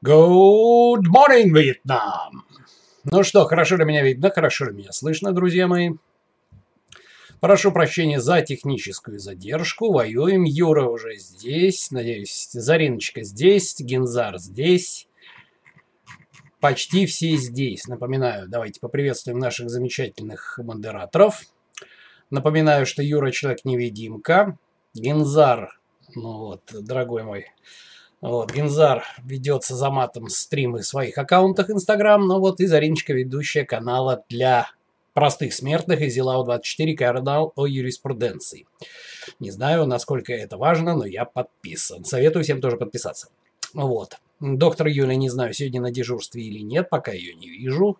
Good morning, Vietnam! Ну что, хорошо ли меня видно, хорошо ли меня слышно, друзья мои? Прошу прощения за техническую задержку. Воюем. Юра уже здесь. Надеюсь, Зариночка здесь. Гензар здесь. Почти все здесь. Напоминаю, давайте поприветствуем наших замечательных модераторов. Напоминаю, что Юра человек-невидимка. Гензар, ну вот, дорогой мой, вот, Гензар ведется за матом стримы в своих аккаунтах Инстаграм, ну вот и Зариночка, ведущая канала для простых смертных и Зилау24 канал о юриспруденции. Не знаю, насколько это важно, но я подписан. Советую всем тоже подписаться. Вот. Доктор Юля, не знаю, сегодня на дежурстве или нет, пока ее не вижу.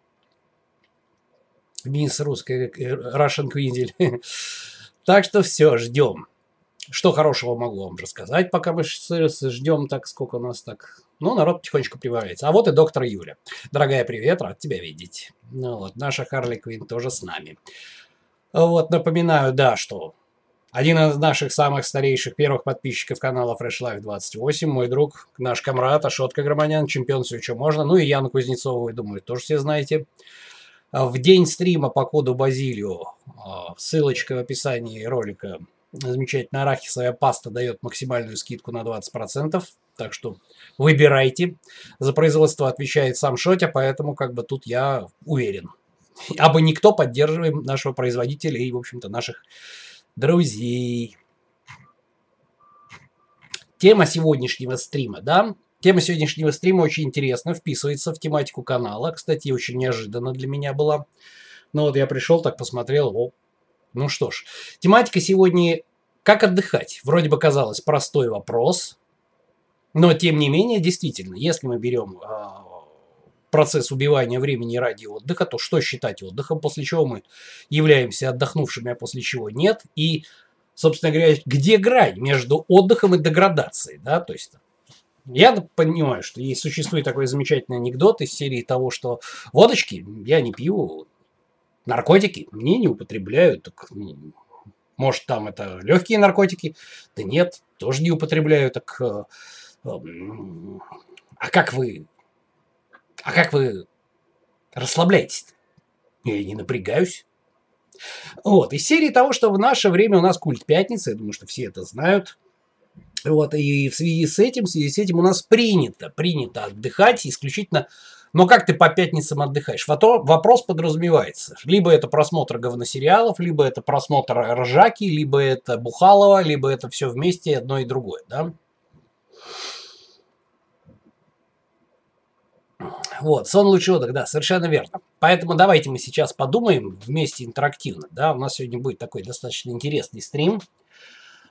Мисс русская, э, Russian Quinzel. так что все, ждем. Что хорошего могу вам рассказать, пока мы ждем так, сколько у нас так. Ну, народ потихонечку прибавляется. А вот и доктор Юля. Дорогая, привет, рад тебя видеть. Ну вот, наша Харли Квин тоже с нами. Вот, напоминаю, да, что один из наших самых старейших первых подписчиков канала Fresh Life 28, мой друг, наш комрад Ашотка Громанян, чемпион все, что можно. Ну и Яну Кузнецову, вы, думаю, тоже все знаете. В день стрима по коду Базилио, а, ссылочка в описании ролика, замечательная арахисовая паста дает максимальную скидку на 20%. Так что выбирайте. За производство отвечает сам Шотя, поэтому как бы тут я уверен. Абы никто поддерживаем нашего производителя и, в общем-то, наших друзей. Тема сегодняшнего стрима, да? Тема сегодняшнего стрима очень интересна, вписывается в тематику канала. Кстати, очень неожиданно для меня была. Ну вот я пришел, так посмотрел, о, ну что ж, тематика сегодня «Как отдыхать?» Вроде бы казалось простой вопрос, но тем не менее, действительно, если мы берем э, процесс убивания времени ради отдыха, то что считать отдыхом, после чего мы являемся отдохнувшими, а после чего нет, и, собственно говоря, где грань между отдыхом и деградацией, да, то есть я понимаю, что есть, существует такой замечательный анекдот из серии того, что водочки я не пью, наркотики мне не употребляют, так, ну, может, там это легкие наркотики? Да нет, тоже не употребляю. Так, э, а как вы, а как вы расслабляетесь? -то? Я не напрягаюсь. Вот, из серии того, что в наше время у нас культ пятницы, я думаю, что все это знают. Вот, и в связи с этим, в связи с этим у нас принято, принято отдыхать исключительно но как ты по пятницам отдыхаешь? Вопрос подразумевается. Либо это просмотр говносериалов, либо это просмотр ржаки, либо это бухалова, либо это все вместе одно и другое, да? Вот, сон лучший отдых, да, совершенно верно. Поэтому давайте мы сейчас подумаем вместе интерактивно, да, у нас сегодня будет такой достаточно интересный стрим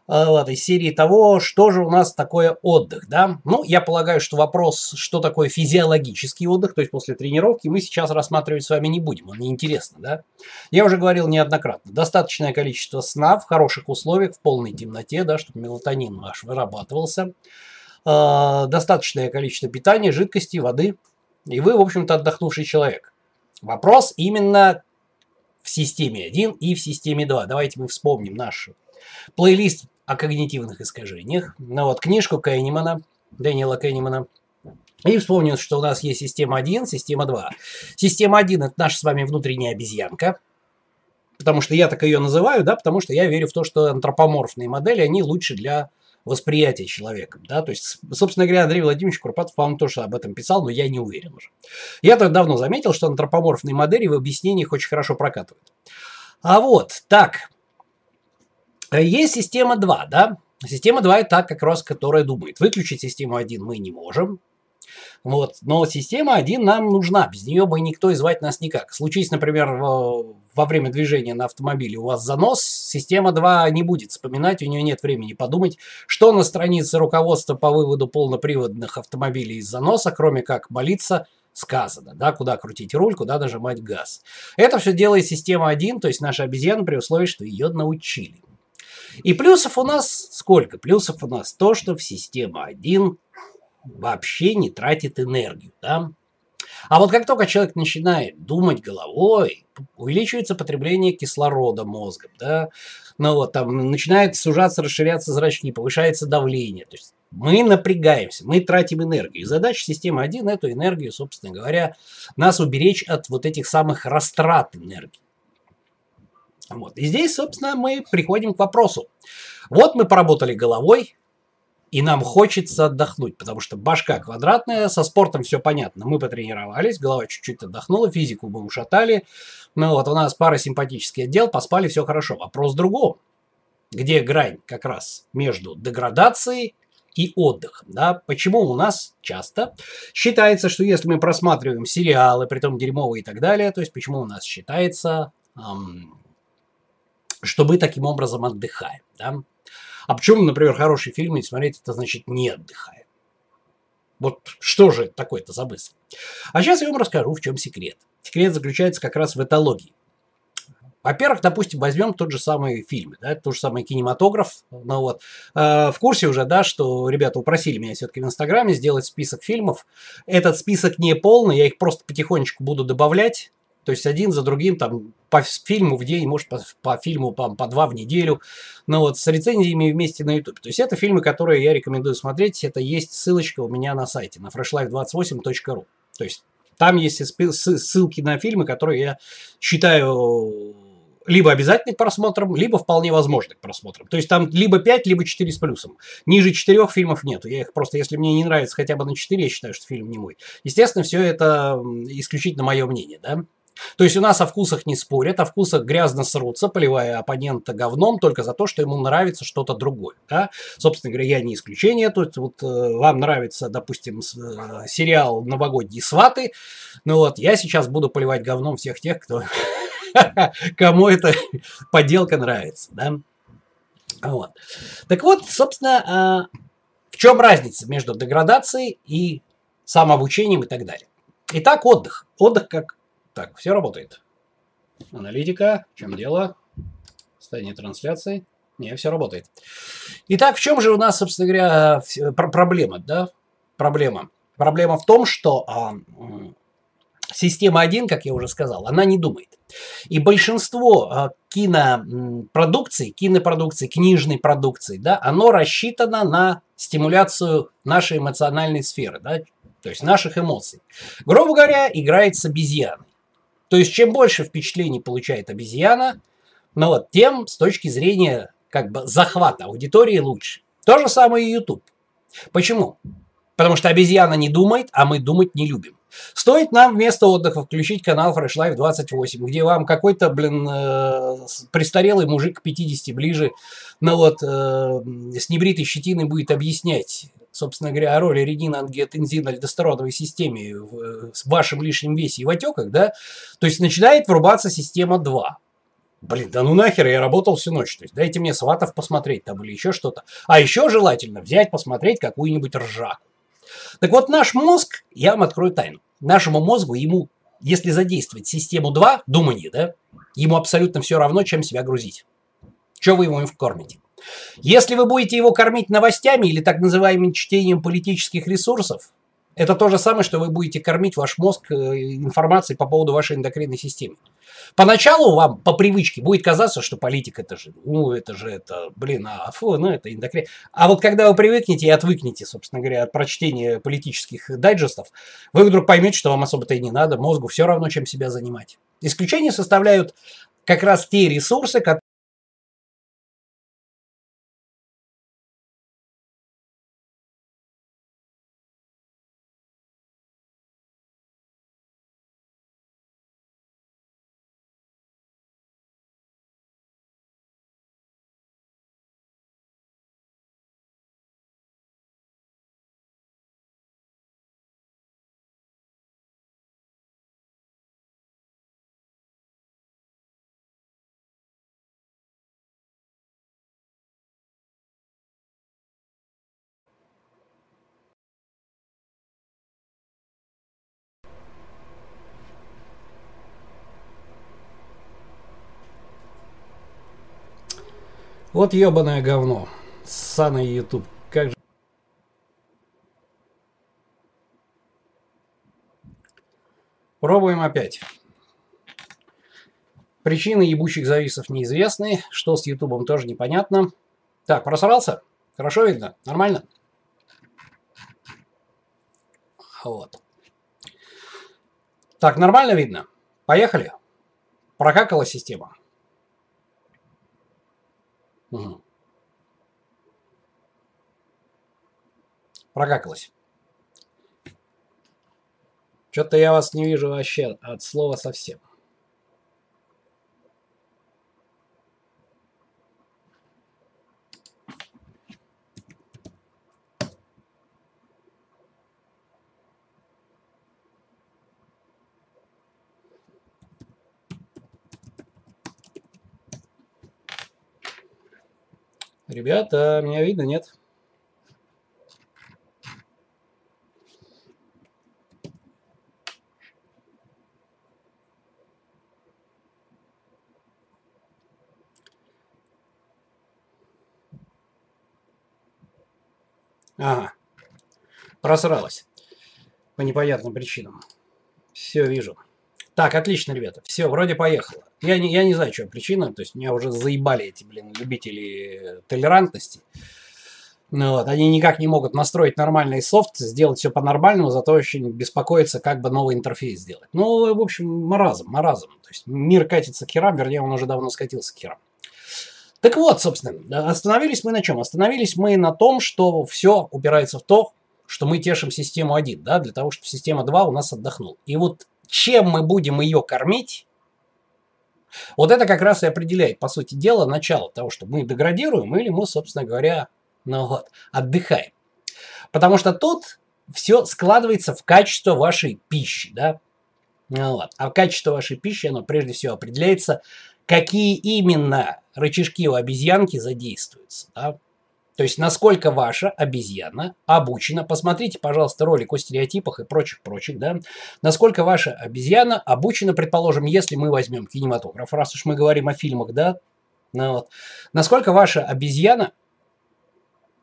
вот, из серии того, что же у нас такое отдых, да. Ну, я полагаю, что вопрос, что такое физиологический отдых, то есть после тренировки, мы сейчас рассматривать с вами не будем, он неинтересно, да. Я уже говорил неоднократно, достаточное количество сна в хороших условиях, в полной темноте, да, чтобы мелатонин ваш вырабатывался, э, достаточное количество питания, жидкости, воды, и вы, в общем-то, отдохнувший человек. Вопрос именно в системе 1 и в системе 2. Давайте мы вспомним наш плейлист о когнитивных искажениях. Ну вот, книжку Кеннимана, Дэниела Кеннимана. И вспомнил, что у нас есть система 1, система 2. Система 1 – это наша с вами внутренняя обезьянка. Потому что я так ее называю, да, потому что я верю в то, что антропоморфные модели, они лучше для восприятия человеком. Да? То есть, собственно говоря, Андрей Владимирович Курпатов, по-моему, тоже об этом писал, но я не уверен уже. Я так давно заметил, что антропоморфные модели в объяснениях очень хорошо прокатывают. А вот, так, есть система 2, да? Система 2 это та, как раз, которая думает. Выключить систему 1 мы не можем. Вот. Но система 1 нам нужна. Без нее бы никто и звать нас никак. Случись, например, во время движения на автомобиле у вас занос, система 2 не будет вспоминать, у нее нет времени подумать, что на странице руководства по выводу полноприводных автомобилей из заноса, кроме как молиться, сказано, да, куда крутить руль, куда нажимать газ. Это все делает система 1, то есть наша обезьяна при условии, что ее научили. И плюсов у нас сколько? Плюсов у нас то, что в система 1 вообще не тратит энергию. Да? А вот как только человек начинает думать головой, увеличивается потребление кислорода мозгом, да, ну вот там начинает сужаться, расширяться зрачки, повышается давление, то есть Мы напрягаемся, мы тратим энергию. И задача системы 1 эту энергию, собственно говоря, нас уберечь от вот этих самых растрат энергии. Вот. И здесь, собственно, мы приходим к вопросу. Вот мы поработали головой, и нам хочется отдохнуть, потому что башка квадратная, со спортом все понятно. Мы потренировались, голова чуть-чуть отдохнула, физику мы ушатали. Ну вот у нас пара симпатический отдел, поспали, все хорошо. Вопрос в другом. Где грань как раз между деградацией и отдыхом. Да? Почему у нас часто считается, что если мы просматриваем сериалы, притом дерьмовые и так далее, то есть почему у нас считается, эм, что мы таким образом отдыхаем. Да? А почему, например, хорошие фильмы смотреть, это значит не отдыхаем? Вот что же такое-то за мысль? А сейчас я вам расскажу, в чем секрет. Секрет заключается как раз в этологии. Во-первых, допустим, возьмем тот же самый фильм, да, тот же самый кинематограф. Ну вот, э, в курсе уже, да, что ребята упросили меня все-таки в Инстаграме сделать список фильмов. Этот список не полный, я их просто потихонечку буду добавлять. То есть один за другим, там, по фильму в день, может, по, по фильму по, по два в неделю. Но вот с рецензиями вместе на YouTube. То есть это фильмы, которые я рекомендую смотреть. Это есть ссылочка у меня на сайте, на freshlife28.ru. То есть там есть ссылки на фильмы, которые я считаю либо обязательны к просмотрам, либо вполне возможны к просмотрам. То есть там либо 5, либо 4 с плюсом. Ниже 4 фильмов нету. Я их просто, если мне не нравится хотя бы на 4, я считаю, что фильм не мой. Естественно, все это исключительно мое мнение, да. То есть у нас о вкусах не спорят, о вкусах грязно срутся, поливая оппонента говном только за то, что ему нравится что-то другое. Да? Собственно говоря, я не исключение. Тут вот э, вам нравится, допустим, э, сериал «Новогодние сваты», ну вот, я сейчас буду поливать говном всех тех, кто кому эта поделка нравится. Да? Вот. Так вот, собственно, а, в чем разница между деградацией и самообучением и так далее. Итак, отдых. Отдых как так, все работает. Аналитика, в чем дело? Состояние трансляции. Не, все работает. Итак, в чем же у нас, собственно говоря, проблема, да? Проблема. Проблема в том, что а, система 1, как я уже сказал, она не думает. И большинство а, кинопродукции, кинопродукции, книжной продукции, да, оно рассчитано на стимуляцию нашей эмоциональной сферы, да, то есть наших эмоций. Грубо говоря, играет с обезьяной. То есть, чем больше впечатлений получает обезьяна, ну вот, тем с точки зрения как бы захвата аудитории лучше. То же самое и YouTube. Почему? Потому что обезьяна не думает, а мы думать не любим. Стоит нам вместо отдыха включить канал Fresh Life 28, где вам какой-то, блин, э, престарелый мужик к 50 ближе, ну вот, э, с небритой щетиной будет объяснять, собственно говоря, о роли редина, ангиотензина, альдостероновой системе в, в вашем лишнем весе и в отеках, да, то есть начинает врубаться система 2. Блин, да ну нахер, я работал всю ночь. То есть дайте мне сватов посмотреть там или еще что-то. А еще желательно взять, посмотреть какую-нибудь ржаку. Так вот, наш мозг, я вам открою тайну. Нашему мозгу, ему, если задействовать систему 2, думание, да, ему абсолютно все равно, чем себя грузить. Что вы ему кормите? Если вы будете его кормить новостями или так называемым чтением политических ресурсов, это то же самое, что вы будете кормить ваш мозг э, информацией по поводу вашей эндокринной системы. Поначалу вам по привычке будет казаться, что политика это же, ну это же это, блин, а фу, ну это эндокрин. А вот когда вы привыкнете и отвыкнете, собственно говоря, от прочтения политических дайджестов, вы вдруг поймете, что вам особо-то и не надо, мозгу все равно, чем себя занимать. Исключение составляют как раз те ресурсы, которые Вот ебаное говно. Ссаный YouTube. Как же... Пробуем опять. Причины ебучих зависов неизвестны. Что с Ютубом тоже непонятно. Так, просрался? Хорошо видно? Нормально? Вот. Так, нормально видно? Поехали. Прокакала система. Угу. Прокакалась. Что-то я вас не вижу вообще от слова совсем. Ребята, меня видно, нет? Ага. Просралась. По непонятным причинам. Все вижу. Так, отлично, ребята. Все, вроде поехало. Я не, я не знаю, что причина. То есть меня уже заебали эти, блин, любители толерантности. Ну, вот, они никак не могут настроить нормальный софт, сделать все по-нормальному, зато очень беспокоятся, как бы новый интерфейс сделать. Ну, в общем, маразм, маразм. То есть мир катится к херам, вернее, он уже давно скатился к херам. Так вот, собственно, остановились мы на чем? Остановились мы на том, что все упирается в то, что мы тешим систему 1, да, для того, чтобы система 2 у нас отдохнула. И вот чем мы будем ее кормить, вот это как раз и определяет, по сути дела, начало того, что мы деградируем или мы, собственно говоря, ну вот, отдыхаем. Потому что тут все складывается в качество вашей пищи, да. Ну вот. А качество вашей пищи, оно прежде всего определяется, какие именно рычажки у обезьянки задействуются, да. То есть, насколько ваша обезьяна обучена, посмотрите, пожалуйста, ролик о стереотипах и прочих-прочих, да, насколько ваша обезьяна обучена, предположим, если мы возьмем кинематограф, раз уж мы говорим о фильмах, да, ну, вот, насколько ваша обезьяна,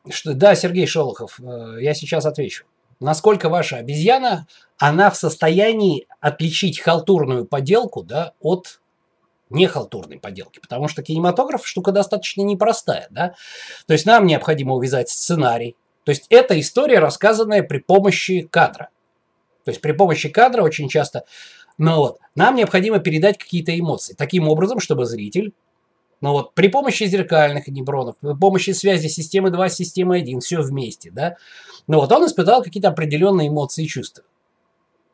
что, да, Сергей Шолохов, э, я сейчас отвечу, насколько ваша обезьяна, она в состоянии отличить халтурную поделку, да, от не халтурной поделки, потому что кинематограф штука достаточно непростая, да. То есть нам необходимо увязать сценарий. То есть это история, рассказанная при помощи кадра. То есть при помощи кадра очень часто, ну вот, нам необходимо передать какие-то эмоции. Таким образом, чтобы зритель ну вот, при помощи зеркальных нейронов, при помощи связи системы 2 с системой 1, все вместе, да, ну вот он испытал какие-то определенные эмоции и чувства.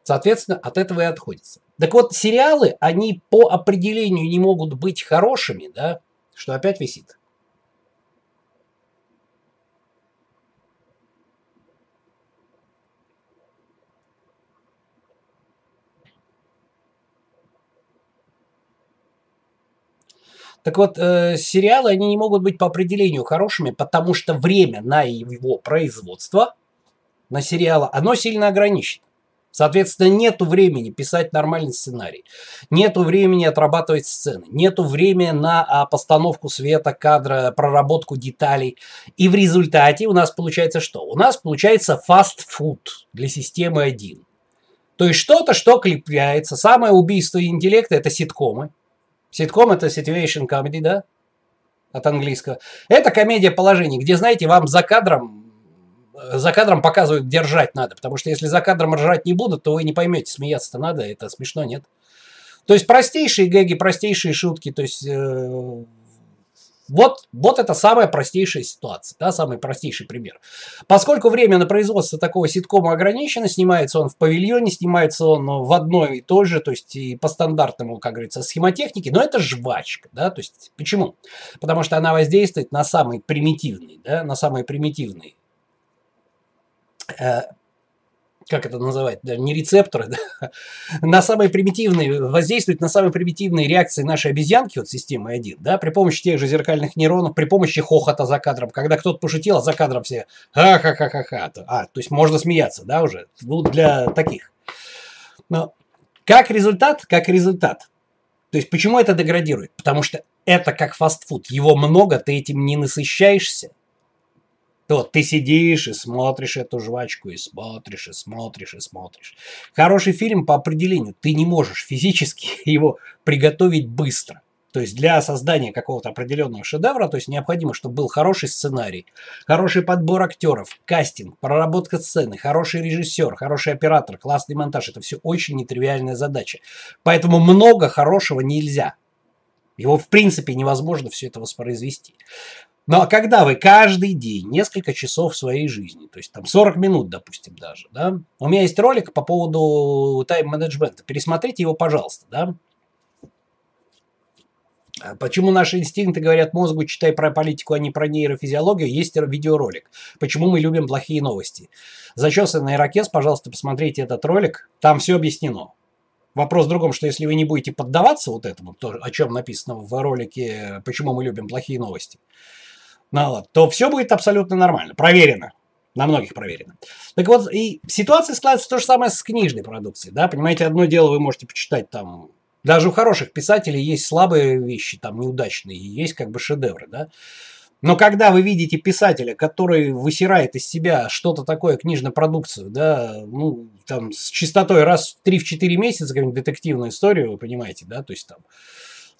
Соответственно, от этого и отходится. Так вот, сериалы, они по определению не могут быть хорошими, да, что опять висит. Так вот, э, сериалы, они не могут быть по определению хорошими, потому что время на его производство, на сериалы, оно сильно ограничено. Соответственно, нету времени писать нормальный сценарий, нету времени отрабатывать сцены, нету времени на а, постановку света, кадра, проработку деталей. И в результате у нас получается что? У нас получается фастфуд для системы 1. То есть что-то, что клепляется. Самое убийство интеллекта – это ситкомы. Ситком – это situation comedy, да? От английского. Это комедия положений, где, знаете, вам за кадром за кадром показывают, где ржать надо. Потому что если за кадром ржать не будут, то вы не поймете, смеяться-то надо, это смешно, нет? То есть простейшие гэги, простейшие шутки, то есть э, вот, вот это самая простейшая ситуация, да, самый простейший пример. Поскольку время на производство такого ситкома ограничено, снимается он в павильоне, снимается он в одной и той же, то есть и по стандартному, как говорится, схемотехнике, но это жвачка, да, то есть почему? Потому что она воздействует на самый примитивный, да, на самый примитивный как это называть, да, не рецепторы, да, на самые примитивные, воздействуют на самые примитивные реакции нашей обезьянки, вот системы 1, да, при помощи тех же зеркальных нейронов, при помощи хохота за кадром, когда кто-то пошутил, а за кадром все ха-ха-ха-ха-ха, а, то есть можно смеяться, да, уже, ну, для таких. Но как результат, как результат, то есть почему это деградирует? Потому что это как фастфуд, его много, ты этим не насыщаешься, то ты сидишь и смотришь эту жвачку, и смотришь, и смотришь, и смотришь. Хороший фильм по определению. Ты не можешь физически его приготовить быстро. То есть для создания какого-то определенного шедевра, то есть необходимо, чтобы был хороший сценарий, хороший подбор актеров, кастинг, проработка сцены, хороший режиссер, хороший оператор, классный монтаж. Это все очень нетривиальная задача. Поэтому много хорошего нельзя. Его в принципе невозможно все это воспроизвести. Но когда вы каждый день, несколько часов своей жизни, то есть там 40 минут, допустим, даже, да, у меня есть ролик по поводу тайм-менеджмента, пересмотрите его, пожалуйста, да, а Почему наши инстинкты говорят мозгу, читай про политику, а не про нейрофизиологию, есть видеоролик. Почему мы любим плохие новости. Зачесанный ирокез, пожалуйста, посмотрите этот ролик, там все объяснено. Вопрос в другом, что если вы не будете поддаваться вот этому, то, о чем написано в ролике «Почему мы любим плохие новости», ну, вот, то все будет абсолютно нормально, проверено. На многих проверено. Так вот, и ситуация складывается то же самое с книжной продукцией. Да? Понимаете, одно дело вы можете почитать там даже у хороших писателей есть слабые вещи, там неудачные, есть как бы шедевры, да. Но когда вы видите писателя, который высирает из себя что-то такое, книжную продукцию, да, ну, там, с частотой раз в 3-4 месяца, какую-нибудь детективную историю, вы понимаете, да, то есть там,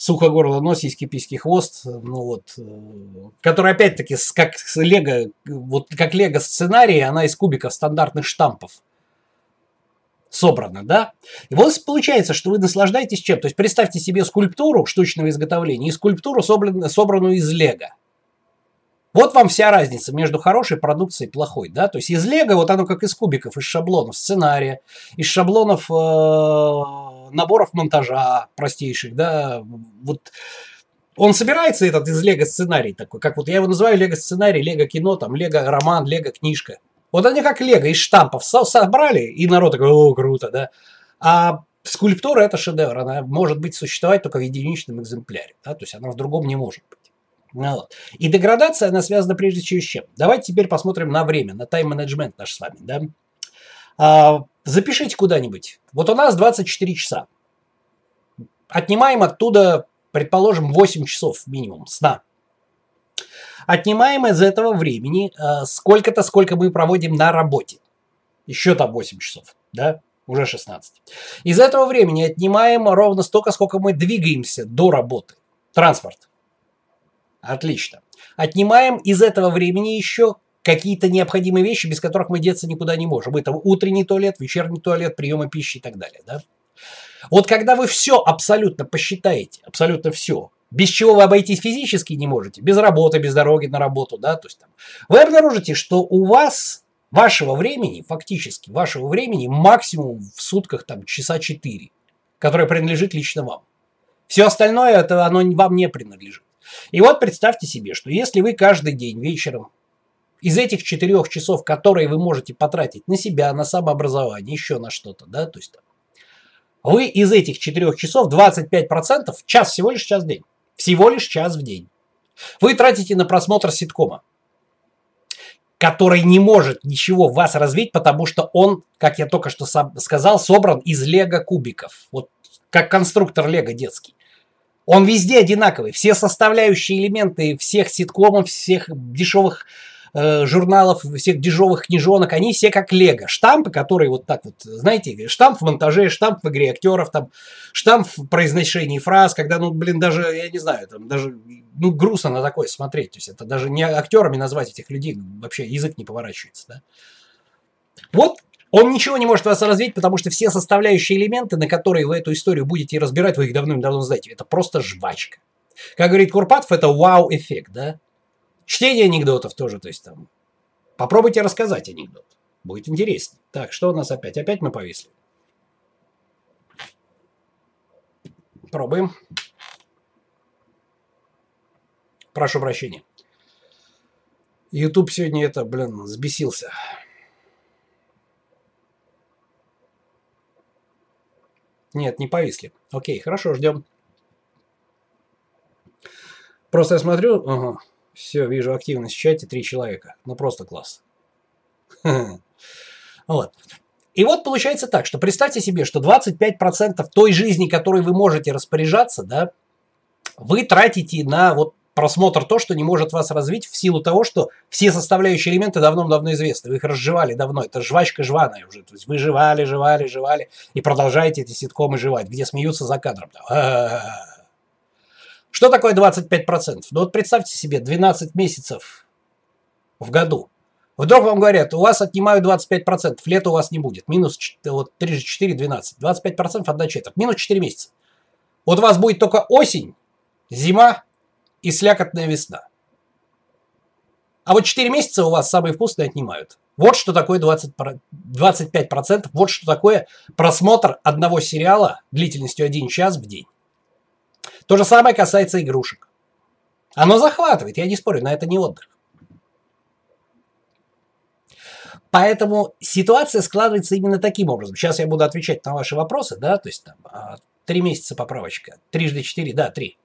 сухо горло, нос, сиськи, письки, хвост, ну вот, э, который опять-таки как лего, вот как лего сценарий, она из кубиков стандартных штампов собрано, да? И вот получается, что вы наслаждаетесь чем? То есть представьте себе скульптуру штучного изготовления и скульптуру, собранную из лего. Вот вам вся разница между хорошей продукцией и плохой, да? То есть из лего, вот оно как из кубиков, из шаблонов сценария, из шаблонов э, наборов монтажа простейших, да? Вот он собирается этот из лего сценарий такой, как вот я его называю лего сценарий, лего кино, там лего роман, лего книжка. Вот они как лего из штампов собрали, и народ такой, о, круто, да. А скульптура – это шедевр, она может быть существовать только в единичном экземпляре, да, то есть она в другом не может быть. Ну, вот. И деградация, она связана прежде всего с чем? Давайте теперь посмотрим на время, на тайм-менеджмент наш с вами, да. А, запишите куда-нибудь. Вот у нас 24 часа. Отнимаем оттуда, предположим, 8 часов минимум сна отнимаем из этого времени э, сколько-то, сколько мы проводим на работе. Еще там 8 часов, да? Уже 16. Из этого времени отнимаем ровно столько, сколько мы двигаемся до работы. Транспорт. Отлично. Отнимаем из этого времени еще какие-то необходимые вещи, без которых мы деться никуда не можем. Это утренний туалет, вечерний туалет, приемы пищи и так далее. Да? Вот когда вы все абсолютно посчитаете, абсолютно все, без чего вы обойтись физически не можете, без работы, без дороги на работу, да, то есть там, вы обнаружите, что у вас вашего времени, фактически вашего времени максимум в сутках там часа 4, которое принадлежит лично вам. Все остальное это оно вам не принадлежит. И вот представьте себе, что если вы каждый день вечером из этих четырех часов, которые вы можете потратить на себя, на самообразование, еще на что-то, да, то есть вы из этих четырех часов 25%, час всего лишь час в день. Всего лишь час в день. Вы тратите на просмотр ситкома, который не может ничего в вас развить, потому что он, как я только что сказал, собран из лего-кубиков. Вот как конструктор лего детский. Он везде одинаковый. Все составляющие элементы всех ситкомов, всех дешевых э, журналов, всех дешевых книжонок, они все как лего. Штампы, которые вот так вот, знаете, штамп в монтаже, штамп в игре актеров, там, штамп в произношении фраз, когда, ну, блин, даже, я не знаю, там, даже, ну, грустно на такое смотреть. То есть это даже не актерами назвать этих людей, вообще язык не поворачивается, да. Вот он ничего не может вас развить, потому что все составляющие элементы, на которые вы эту историю будете разбирать, вы их давным-давно знаете. Это просто жвачка. Как говорит Курпатов, это вау-эффект, да? Чтение анекдотов тоже, то есть там. Попробуйте рассказать анекдот. Будет интересно. Так, что у нас опять? Опять мы повисли. Пробуем. Прошу прощения. YouTube сегодня это, блин, сбесился. Нет, не повисли. Окей, хорошо, ждем. Просто я смотрю, ага, все, вижу активность в чате, три человека. Ну, просто класс. Вот. И вот получается так, что представьте себе, что 25% той жизни, которой вы можете распоряжаться, да, вы тратите на вот просмотр то, что не может вас развить в силу того, что все составляющие элементы давно-давно известны. Вы их разжевали давно. Это жвачка жваная уже. То есть вы жевали, жевали, жевали и продолжаете эти ситкомы жевать, где смеются за кадром. Что такое 25%? Ну вот представьте себе 12 месяцев в году. Вдруг вам говорят, у вас отнимают 25%, лета у вас не будет. Минус вот 3 же 4, 12. 25% одна четверть. Минус 4 месяца. Вот у вас будет только осень, зима и слякотная весна. А вот 4 месяца у вас самые вкусные отнимают. Вот что такое 20, 25%, вот что такое просмотр одного сериала длительностью 1 час в день. То же самое касается игрушек. Оно захватывает, я не спорю, но это не отдых. Поэтому ситуация складывается именно таким образом. Сейчас я буду отвечать на ваши вопросы, да, то есть там а, три месяца поправочка, трижды четыре, да, три.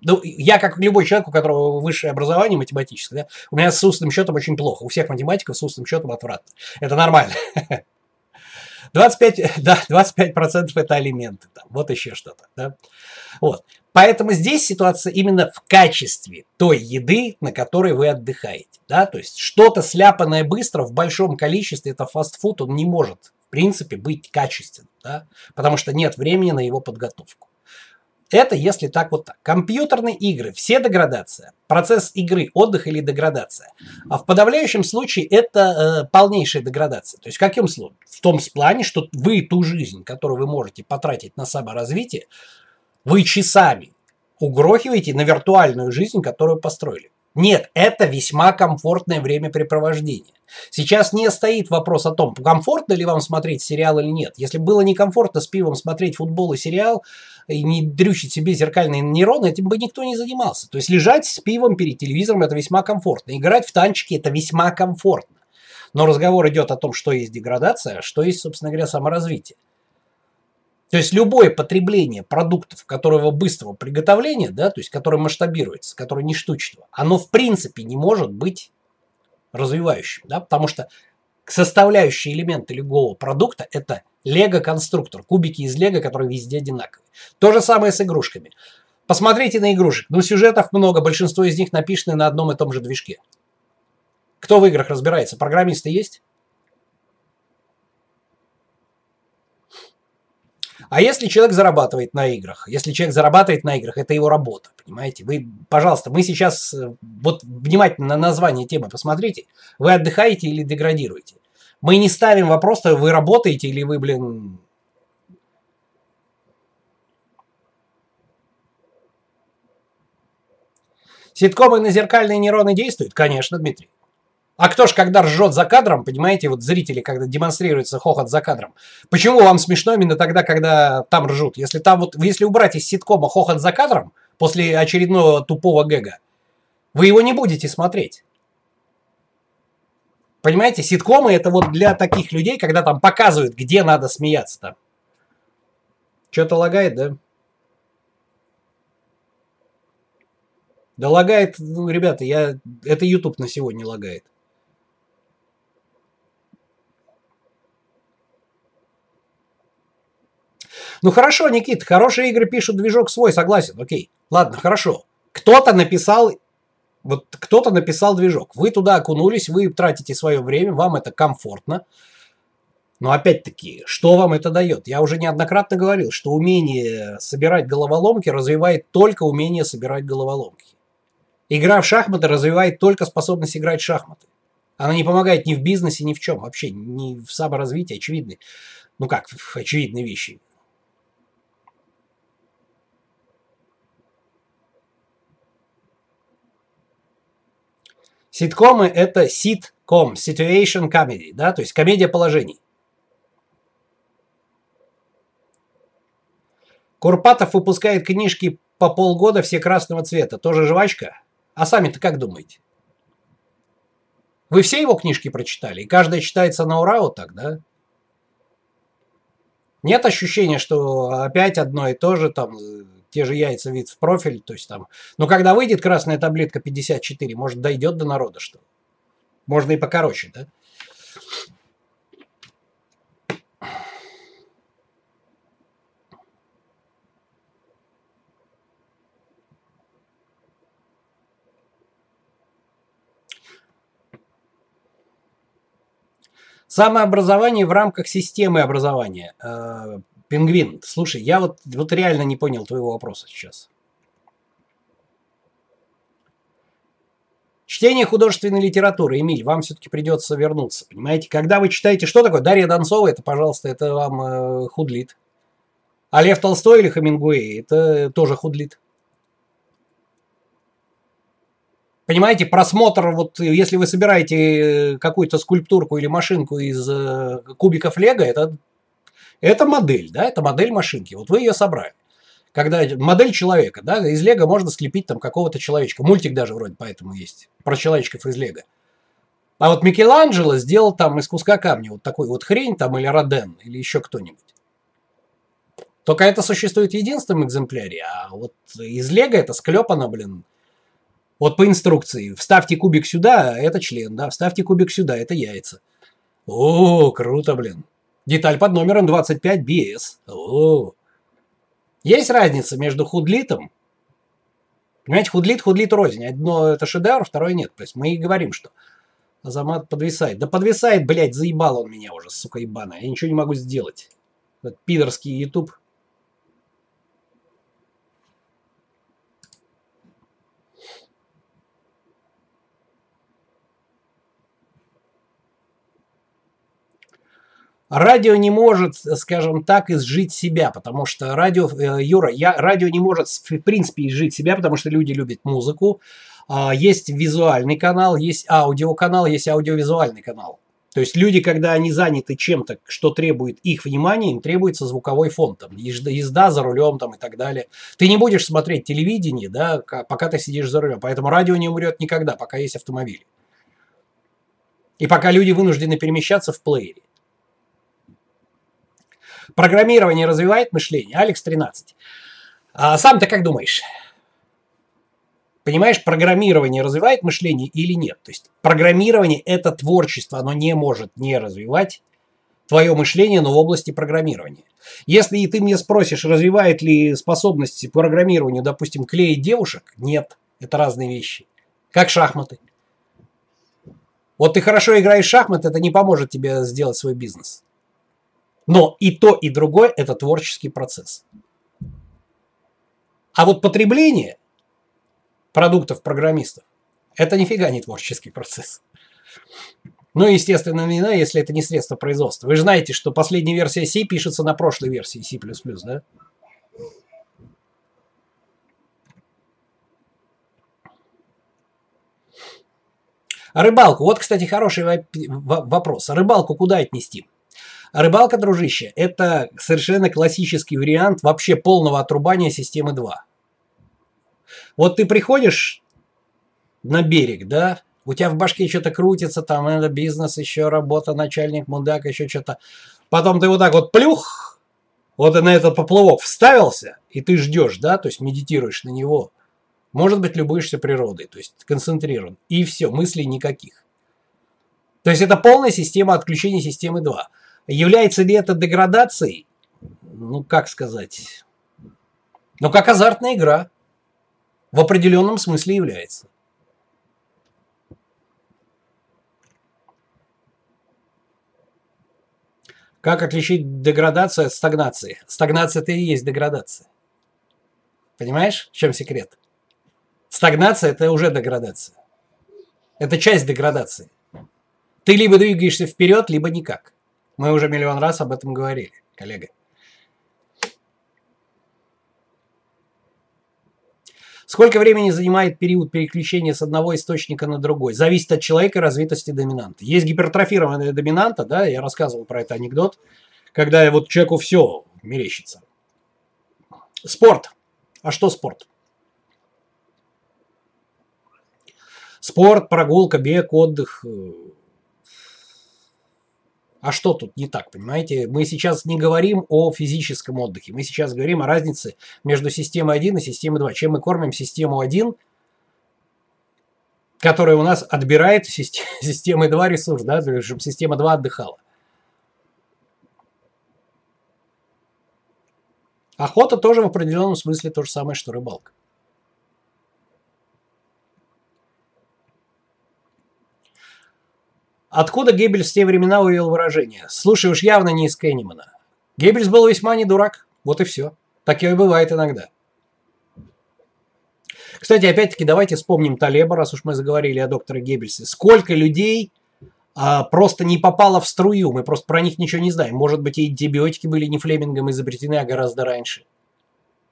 Ну, я, как любой человек, у которого высшее образование математическое, да, у меня с устным счетом очень плохо. У всех математиков с устным счетом отвратно. Это нормально. 25, да, 25% это алименты, там, вот еще что-то. Да? Вот. Поэтому здесь ситуация именно в качестве той еды, на которой вы отдыхаете. Да? То есть что-то сляпанное быстро в большом количестве, это фастфуд, он не может в принципе быть качественным, да? потому что нет времени на его подготовку. Это если так вот так. Компьютерные игры, все деградация. Процесс игры, отдых или деградация. А в подавляющем случае это э, полнейшая деградация. То есть в каком случае? В том плане, что вы ту жизнь, которую вы можете потратить на саморазвитие, вы часами угрохиваете на виртуальную жизнь, которую построили. Нет, это весьма комфортное времяпрепровождение. Сейчас не стоит вопрос о том, комфортно ли вам смотреть сериал или нет. Если было некомфортно с пивом смотреть футбол и сериал, и не дрючить себе зеркальные нейроны, этим бы никто не занимался. То есть лежать с пивом перед телевизором это весьма комфортно. Играть в танчики это весьма комфортно. Но разговор идет о том, что есть деградация, а что есть, собственно говоря, саморазвитие. То есть любое потребление продуктов, которого быстрого приготовления, да, то есть которое масштабируется, которое не штучного, оно в принципе не может быть развивающим, да, потому что составляющие элементы любого продукта – это лего-конструктор, кубики из лего, которые везде одинаковые. То же самое с игрушками. Посмотрите на игрушек. Ну, сюжетов много, большинство из них написаны на одном и том же движке. Кто в играх разбирается? Программисты есть? А если человек зарабатывает на играх, если человек зарабатывает на играх, это его работа, понимаете? Вы, пожалуйста, мы сейчас, э, вот внимательно на название темы посмотрите, вы отдыхаете или деградируете. Мы не ставим вопрос, вы работаете или вы, блин, Ситкомы на зеркальные нейроны действуют? Конечно, Дмитрий. А кто ж когда ржет за кадром, понимаете, вот зрители, когда демонстрируется хохот за кадром, почему вам смешно именно тогда, когда там ржут? Если там вот, если убрать из ситкома хохот за кадром после очередного тупого гэга, вы его не будете смотреть. Понимаете, ситкомы это вот для таких людей, когда там показывают, где надо смеяться там. Что-то лагает, да? Да лагает, ну, ребята, я... Это YouTube на сегодня лагает. Ну хорошо, Никит, хорошие игры пишут движок свой, согласен, окей. Ладно, хорошо. Кто-то написал, вот кто-то написал движок. Вы туда окунулись, вы тратите свое время, вам это комфортно. Но опять-таки, что вам это дает? Я уже неоднократно говорил, что умение собирать головоломки развивает только умение собирать головоломки. Игра в шахматы развивает только способность играть в шахматы. Она не помогает ни в бизнесе, ни в чем. Вообще, ни в саморазвитии, очевидные. Ну как, очевидные вещи. Ситкомы – это ситком, situation comedy, да, то есть комедия положений. Курпатов выпускает книжки по полгода все красного цвета. Тоже жвачка? А сами-то как думаете? Вы все его книжки прочитали? И каждая читается на ура вот так, да? Нет ощущения, что опять одно и то же, там, те же яйца вид в профиль, то есть там... Но когда выйдет красная таблетка 54, может, дойдет до народа, что Можно и покороче, да? Самообразование в рамках системы образования. Пингвин, слушай, я вот, вот реально не понял твоего вопроса сейчас. Чтение художественной литературы, Эмиль, вам все-таки придется вернуться, понимаете? Когда вы читаете, что такое Дарья Донцова, это, пожалуйста, это вам э, худлит. А Лев Толстой или Хамингуэй, это тоже худлит. Понимаете, просмотр, вот если вы собираете э, какую-то скульптурку или машинку из э, кубиков Лего, это, это модель, да, это модель машинки. Вот вы ее собрали. Когда модель человека, да, из Лего можно слепить там какого-то человечка. Мультик даже вроде поэтому есть, про человечков из Лего. А вот Микеланджело сделал там из куска камня вот такой вот хрень там или Роден, или еще кто-нибудь. Только это существует в единственном экземпляре, а вот из Лего это склепано, блин, вот по инструкции. Вставьте кубик сюда, это член, да, вставьте кубик сюда, это яйца. О, круто, блин. Деталь под номером 25 BS. О. Есть разница между худлитом Понимаете, худлит, худлит рознь. Одно это шедевр, второе нет. То есть мы и говорим, что Азамат подвисает. Да подвисает, блядь, заебал он меня уже, сука ебаная. Я ничего не могу сделать. Этот пидорский YouTube Радио не может, скажем так, изжить себя, потому что радио, э, Юра, я, радио не может в принципе изжить себя, потому что люди любят музыку. А, есть визуальный канал, есть аудиоканал, есть аудиовизуальный канал. То есть люди, когда они заняты чем-то, что требует их внимания, им требуется звуковой фон, там, езда, за рулем там, и так далее. Ты не будешь смотреть телевидение, да, пока ты сидишь за рулем. Поэтому радио не умрет никогда, пока есть автомобиль. И пока люди вынуждены перемещаться в плеере. Программирование развивает мышление? Алекс 13. А сам ты как думаешь? Понимаешь, программирование развивает мышление или нет? То есть программирование – это творчество, оно не может не развивать твое мышление, но в области программирования. Если и ты мне спросишь, развивает ли способности программирования, допустим, клеить девушек, нет, это разные вещи. Как шахматы. Вот ты хорошо играешь в шахматы, это не поможет тебе сделать свой бизнес. Но и то, и другое – это творческий процесс. А вот потребление продуктов программистов – это нифига не творческий процесс. Ну, естественно, не если это не средство производства. Вы же знаете, что последняя версия C пишется на прошлой версии C++, да? Рыбалку. Вот, кстати, хороший вопрос. А рыбалку куда отнести? Рыбалка, дружище, это совершенно классический вариант вообще полного отрубания системы 2. Вот ты приходишь на берег, да, у тебя в башке что-то крутится, там это бизнес, еще работа, начальник, мудак, еще что-то. Потом ты вот так вот плюх, вот на этот поплавок вставился, и ты ждешь, да, то есть медитируешь на него. Может быть, любуешься природой, то есть концентрирован. И все, мыслей никаких. То есть это полная система отключения системы 2. Является ли это деградацией? Ну, как сказать? Ну, как азартная игра. В определенном смысле является. Как отличить деградацию от стагнации? Стагнация это и есть деградация. Понимаешь, в чем секрет? Стагнация это уже деградация. Это часть деградации. Ты либо двигаешься вперед, либо никак. Мы уже миллион раз об этом говорили, коллега. Сколько времени занимает период переключения с одного источника на другой? Зависит от человека развитости доминанта. Есть гипертрофированная доминанта, да, я рассказывал про это анекдот, когда вот человеку все мерещится. Спорт. А что спорт? Спорт, прогулка, бег, отдых, э, а что тут не так, понимаете? Мы сейчас не говорим о физическом отдыхе. Мы сейчас говорим о разнице между системой 1 и системой 2. Чем мы кормим систему 1, которая у нас отбирает системой 2 ресурс, да, чтобы система 2 отдыхала. Охота тоже в определенном смысле то же самое, что рыбалка. Откуда Геббельс в те времена вывел выражение? Слушай, уж явно не из Кеннимана. Геббельс был весьма не дурак. Вот и все. Так и бывает иногда. Кстати, опять-таки, давайте вспомним Талеба, раз уж мы заговорили о докторе Геббельсе. Сколько людей а, просто не попало в струю, мы просто про них ничего не знаем. Может быть, и антибиотики были не Флемингом изобретены, а гораздо раньше.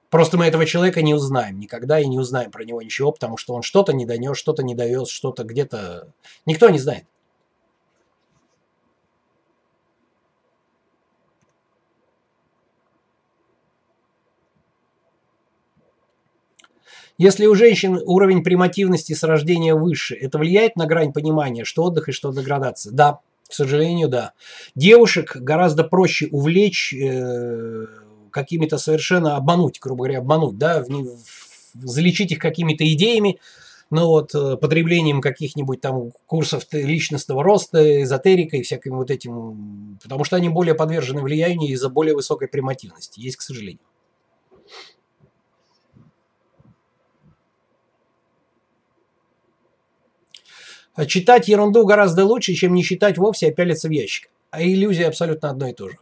Просто мы этого человека не узнаем никогда и не узнаем про него ничего, потому что он что-то не донес, что-то не довез, что-то где-то... Никто не знает. Если у женщин уровень примативности с рождения выше, это влияет на грань понимания, что отдых и что деградация? Да, к сожалению, да. Девушек гораздо проще увлечь э, какими-то совершенно обмануть, грубо говоря, обмануть, да, в, в, залечить их какими-то идеями, ну вот, э, потреблением каких-нибудь там курсов личностного роста, эзотерика и всяким вот этим, потому что они более подвержены влиянию из-за более высокой примативности, есть, к сожалению. Читать ерунду гораздо лучше, чем не читать вовсе, а пялиться в ящик. А иллюзия абсолютно одно и то же.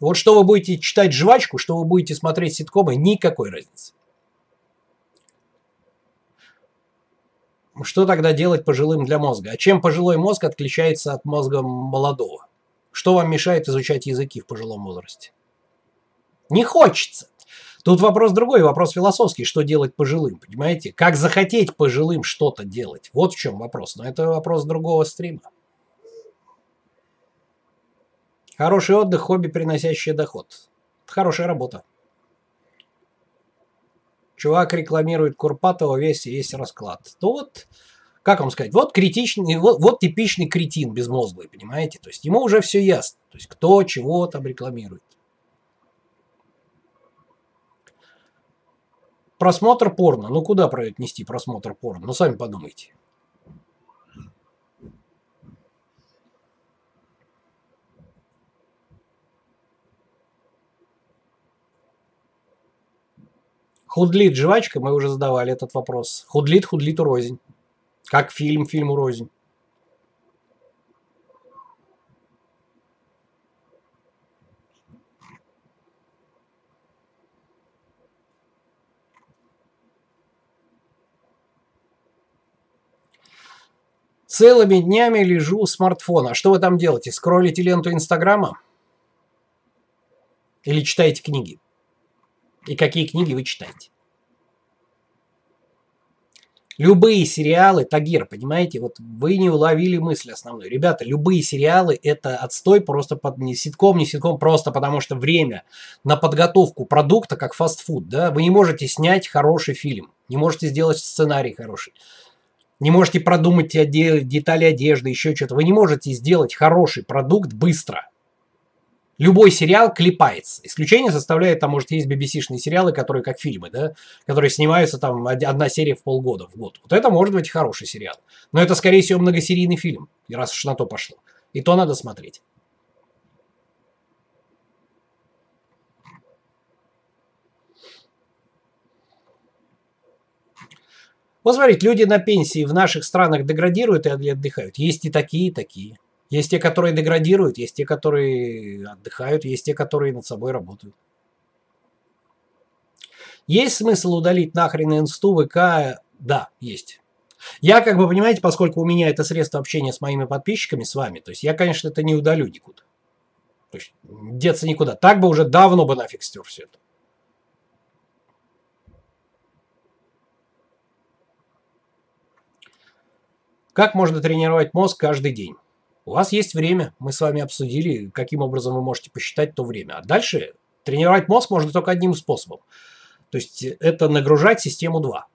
Вот что вы будете читать жвачку, что вы будете смотреть ситкомы, никакой разницы. Что тогда делать пожилым для мозга? А чем пожилой мозг отличается от мозга молодого? Что вам мешает изучать языки в пожилом возрасте? Не хочется. Тут вопрос другой, вопрос философский, что делать пожилым, понимаете? Как захотеть пожилым что-то делать? Вот в чем вопрос. Но это вопрос другого стрима. Хороший отдых, хобби, приносящий доход. Хорошая работа. Чувак рекламирует Курпатова, весь, весь расклад. То вот, как вам сказать, вот критичный, вот, вот типичный кретин безмозглый, понимаете? То есть ему уже все ясно. То есть кто чего там рекламирует. Просмотр порно. Ну куда нести просмотр порно? Ну сами подумайте. Худлит жвачка, мы уже задавали этот вопрос. Худлит, худлит урознь. Как фильм, фильм урознь. Целыми днями лежу у смартфона. Что вы там делаете? Скроллите ленту Инстаграма? Или читаете книги? И какие книги вы читаете? Любые сериалы, Тагир, понимаете, вот вы не уловили мысль основной. Ребята, любые сериалы это отстой просто под не ситком, не ситком, просто потому что время на подготовку продукта как фастфуд, да, вы не можете снять хороший фильм, не можете сделать сценарий хороший не можете продумать детали одежды, еще что-то. Вы не можете сделать хороший продукт быстро. Любой сериал клепается. Исключение составляет, там, может, есть BBC-шные сериалы, которые как фильмы, да, которые снимаются там одна серия в полгода, в год. Вот это может быть хороший сериал. Но это, скорее всего, многосерийный фильм, раз уж на то пошло. И то надо смотреть. Вот смотрите, люди на пенсии в наших странах деградируют и отдыхают. Есть и такие, и такие. Есть те, которые деградируют, есть те, которые отдыхают, есть те, которые над собой работают. Есть смысл удалить нахрен инсту, ВК? Да, есть. Я, как бы, понимаете, поскольку у меня это средство общения с моими подписчиками, с вами, то есть я, конечно, это не удалю никуда. То есть деться никуда. Так бы уже давно бы нафиг стер все это. Как можно тренировать мозг каждый день? У вас есть время, мы с вами обсудили, каким образом вы можете посчитать то время. А дальше тренировать мозг можно только одним способом. То есть это нагружать систему 2.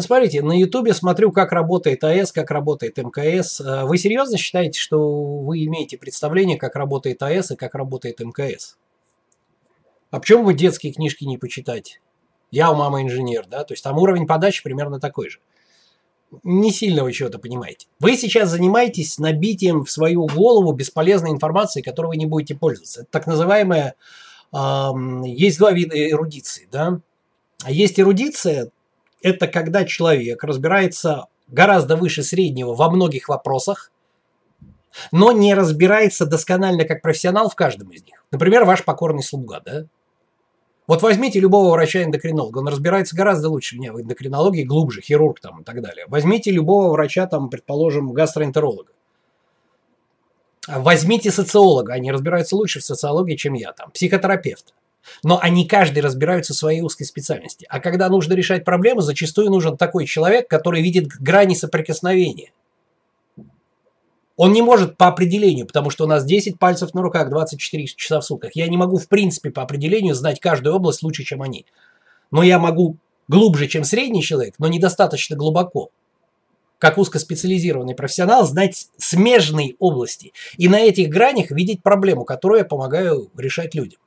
Смотрите, на Ютубе смотрю, как работает АЭС, как работает МКС. А вы серьезно считаете, что вы имеете представление, как работает АЭС и как работает МКС? А почему вы детские книжки не почитать? Я у мамы инженер, да? То есть там уровень подачи примерно такой же. Не сильно вы чего-то понимаете. Вы сейчас занимаетесь набитием в свою голову бесполезной информации, которой вы не будете пользоваться. Это так называемая есть два вида эрудиции, да. Есть эрудиция, это когда человек разбирается гораздо выше среднего во многих вопросах, но не разбирается досконально как профессионал в каждом из них. Например, ваш покорный слуга, да? Вот возьмите любого врача-эндокринолога, он разбирается гораздо лучше меня в эндокринологии, глубже, хирург там и так далее. Возьмите любого врача, там, предположим, гастроэнтеролога. Возьмите социолога, они разбираются лучше в социологии, чем я там, психотерапевт. Но они каждый разбираются в своей узкой специальности. А когда нужно решать проблемы, зачастую нужен такой человек, который видит грани соприкосновения. Он не может по определению, потому что у нас 10 пальцев на руках, 24 часа в сутках. Я не могу, в принципе, по определению знать каждую область лучше, чем они. Но я могу глубже, чем средний человек, но недостаточно глубоко как узкоспециализированный профессионал, знать смежные области и на этих гранях видеть проблему, которую я помогаю решать людям.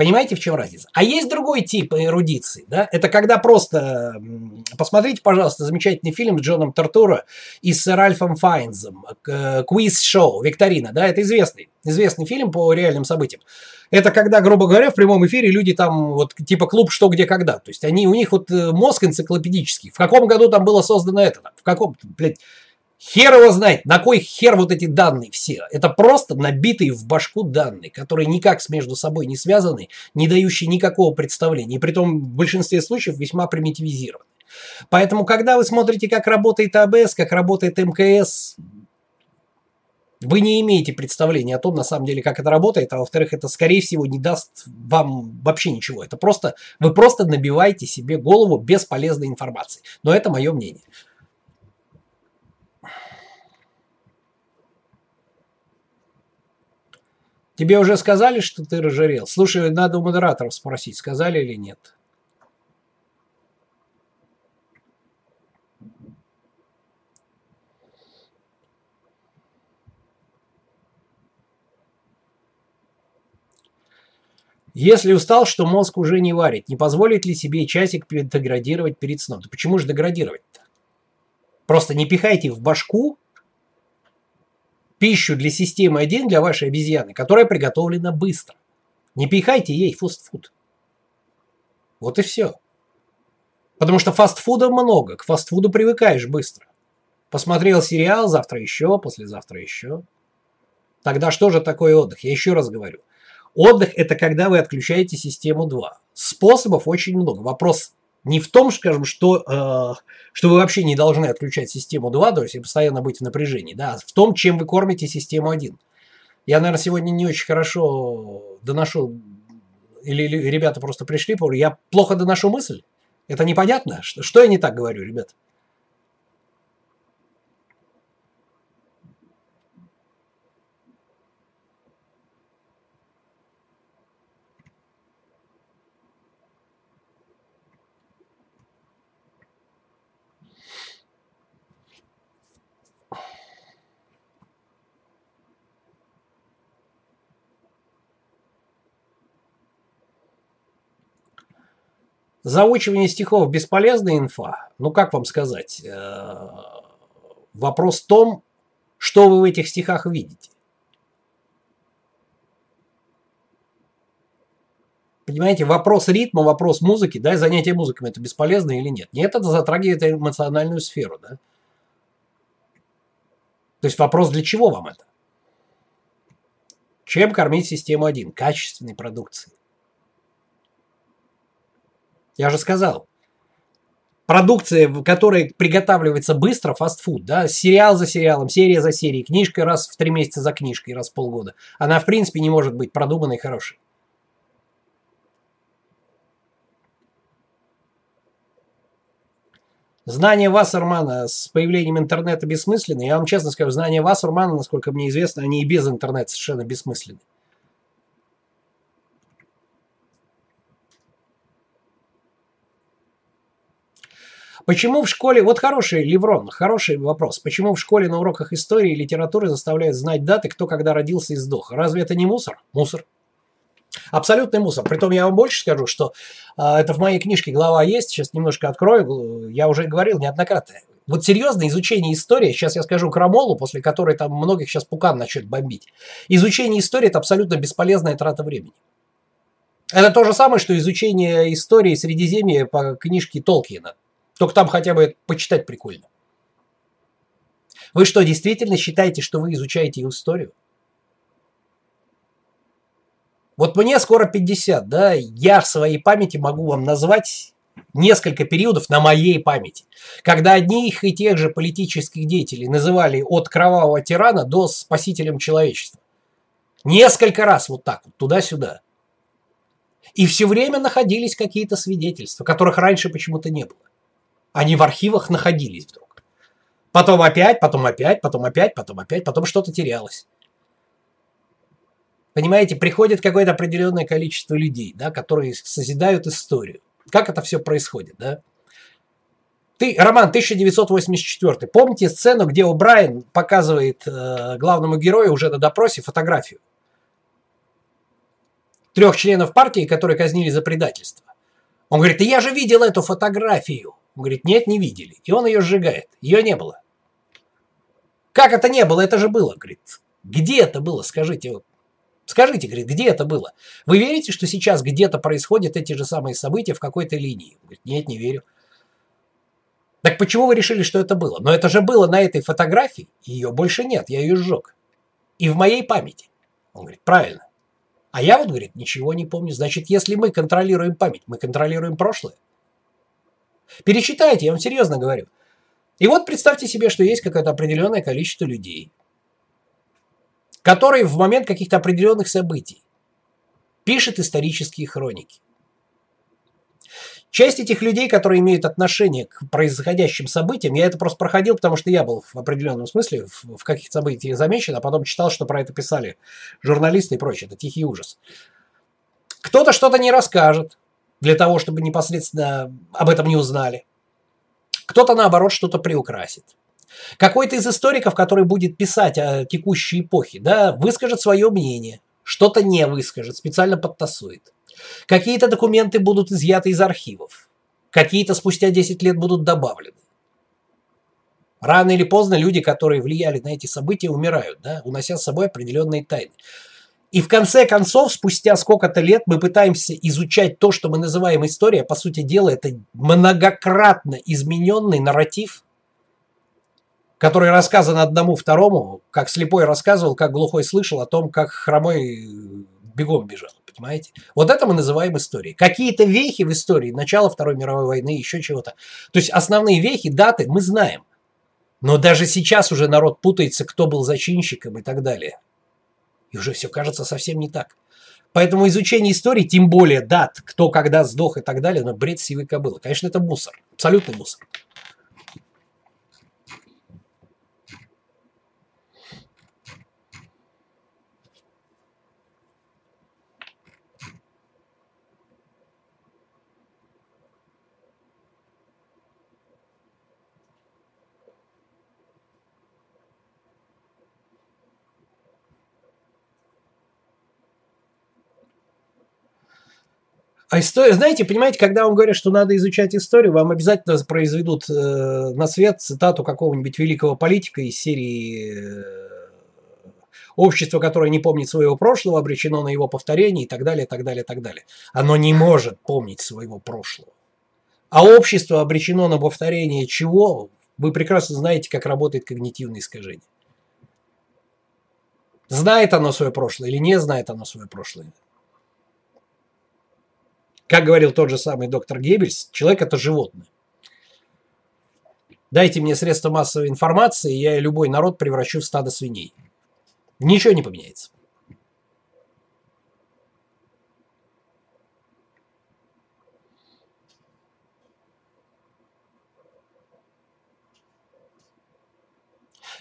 Понимаете, в чем разница? А есть другой тип эрудиции, да? Это когда просто... Посмотрите, пожалуйста, замечательный фильм с Джоном Тартуро и с Ральфом Файнзом. Квиз-шоу, викторина, да? Это известный, известный фильм по реальным событиям. Это когда, грубо говоря, в прямом эфире люди там вот типа клуб «Что, где, когда». То есть они, у них вот э, мозг энциклопедический. В каком году там было создано это? В каком, блядь, Хер его знает, на кой хер вот эти данные все. Это просто набитые в башку данные, которые никак между собой не связаны, не дающие никакого представления. И при том в большинстве случаев весьма примитивизированы. Поэтому, когда вы смотрите, как работает АБС, как работает МКС, вы не имеете представления о том, на самом деле, как это работает, а во-вторых, это, скорее всего, не даст вам вообще ничего. Это просто, вы просто набиваете себе голову бесполезной информацией. Но это мое мнение. Тебе уже сказали, что ты разжирел? Слушай, надо у модераторов спросить, сказали или нет. Если устал, что мозг уже не варит, не позволит ли себе часик деградировать перед сном? Да почему же деградировать-то? Просто не пихайте в башку пищу для системы 1 для вашей обезьяны, которая приготовлена быстро. Не пихайте ей фастфуд. Вот и все. Потому что фастфуда много, к фастфуду привыкаешь быстро. Посмотрел сериал, завтра еще, послезавтра еще. Тогда что же такое отдых? Я еще раз говорю. Отдых – это когда вы отключаете систему 2. Способов очень много. Вопрос не в том, скажем, что, э, что вы вообще не должны отключать систему 2, то есть постоянно быть в напряжении, да, а в том, чем вы кормите систему 1. Я, наверное, сегодня не очень хорошо доношу, или, или ребята просто пришли, я плохо доношу мысль. Это непонятно? Что, что я не так говорю, ребят? Заучивание стихов бесполезная инфа. Ну, как вам сказать? Э, вопрос в том, что вы в этих стихах видите. Понимаете, вопрос ритма, вопрос музыки, да, занятие музыкой это бесполезно или нет. Нет, это затрагивает эмоциональную сферу, да. То есть вопрос, для чего вам это? Чем кормить систему 1? Качественной продукцией. Я же сказал. Продукция, которая приготавливается быстро, фастфуд, да, сериал за сериалом, серия за серией, книжка раз в три месяца за книжкой, раз в полгода. Она, в принципе, не может быть продуманной и хорошей. Знания Вассермана с появлением интернета бессмысленны. Я вам честно скажу, знания Вассермана, насколько мне известно, они и без интернета совершенно бессмысленны. Почему в школе, вот хороший Леврон, хороший вопрос, почему в школе на уроках истории и литературы заставляют знать даты, кто когда родился и сдох? Разве это не мусор? Мусор. Абсолютный мусор. Притом я вам больше скажу, что э, это в моей книжке глава есть, сейчас немножко открою, я уже говорил неоднократно. Вот серьезно, изучение истории, сейчас я скажу крамолу, после которой там многих сейчас пукан начнет бомбить. Изучение истории – это абсолютно бесполезная трата времени. Это то же самое, что изучение истории Средиземья по книжке Толкиена. Только там хотя бы почитать прикольно. Вы что, действительно считаете, что вы изучаете историю? Вот мне скоро 50, да, я в своей памяти могу вам назвать несколько периодов на моей памяти, когда одних и тех же политических деятелей называли от кровавого тирана до спасителем человечества. Несколько раз вот так вот, туда-сюда. И все время находились какие-то свидетельства, которых раньше почему-то не было. Они в архивах находились вдруг. Потом опять, потом опять, потом опять, потом опять, потом что-то терялось. Понимаете, приходит какое-то определенное количество людей, да, которые созидают историю. Как это все происходит, да? Ты, Роман, 1984. Помните сцену, где О'Брайен показывает э, главному герою уже на допросе фотографию? Трех членов партии, которые казнили за предательство. Он говорит, я же видел эту фотографию. Он говорит, нет, не видели. И он ее сжигает. Ее не было. Как это не было? Это же было, говорит. Где это было, скажите? Скажите, говорит, где это было? Вы верите, что сейчас где-то происходят эти же самые события в какой-то линии? Говорит, нет, не верю. Так почему вы решили, что это было? Но это же было на этой фотографии, ее больше нет, я ее сжег. И в моей памяти. Он говорит, правильно. А я вот, говорит, ничего не помню. Значит, если мы контролируем память, мы контролируем прошлое. Перечитайте, я вам серьезно говорю. И вот представьте себе, что есть какое-то определенное количество людей, который в момент каких-то определенных событий пишет исторические хроники. Часть этих людей, которые имеют отношение к происходящим событиям, я это просто проходил, потому что я был в определенном смысле в, в каких-то событиях замечен, а потом читал, что про это писали журналисты и прочее. Это тихий ужас. Кто-то что-то не расскажет для того, чтобы непосредственно об этом не узнали. Кто-то, наоборот, что-то приукрасит. Какой-то из историков, который будет писать о текущей эпохе, да, выскажет свое мнение, что-то не выскажет, специально подтасует. Какие-то документы будут изъяты из архивов, какие-то спустя 10 лет будут добавлены. Рано или поздно люди, которые влияли на эти события, умирают, да, унося с собой определенные тайны. И в конце концов, спустя сколько-то лет мы пытаемся изучать то, что мы называем историей. По сути дела, это многократно измененный нарратив, который рассказан одному второму, как слепой рассказывал, как глухой слышал о том, как хромой бегом бежал. Понимаете? Вот это мы называем историей. Какие-то вехи в истории, начало Второй мировой войны, еще чего-то. То есть основные вехи, даты мы знаем. Но даже сейчас уже народ путается, кто был зачинщиком и так далее. И уже все кажется совсем не так. Поэтому изучение истории, тем более дат, кто когда сдох и так далее, но бред сивой кобылы. Конечно, это мусор. Абсолютный мусор. А история, знаете, понимаете, когда вам говорят, что надо изучать историю, вам обязательно произведут э, на свет цитату какого-нибудь великого политика из серии э, «Общество, которое не помнит своего прошлого, обречено на его повторение» и так далее, так далее, так далее. Оно не может помнить своего прошлого. А общество обречено на повторение чего? Вы прекрасно знаете, как работает когнитивное искажение. Знает оно свое прошлое или не знает оно свое прошлое? Как говорил тот же самый доктор Геббельс, человек – это животное. Дайте мне средства массовой информации, я любой народ превращу в стадо свиней. Ничего не поменяется.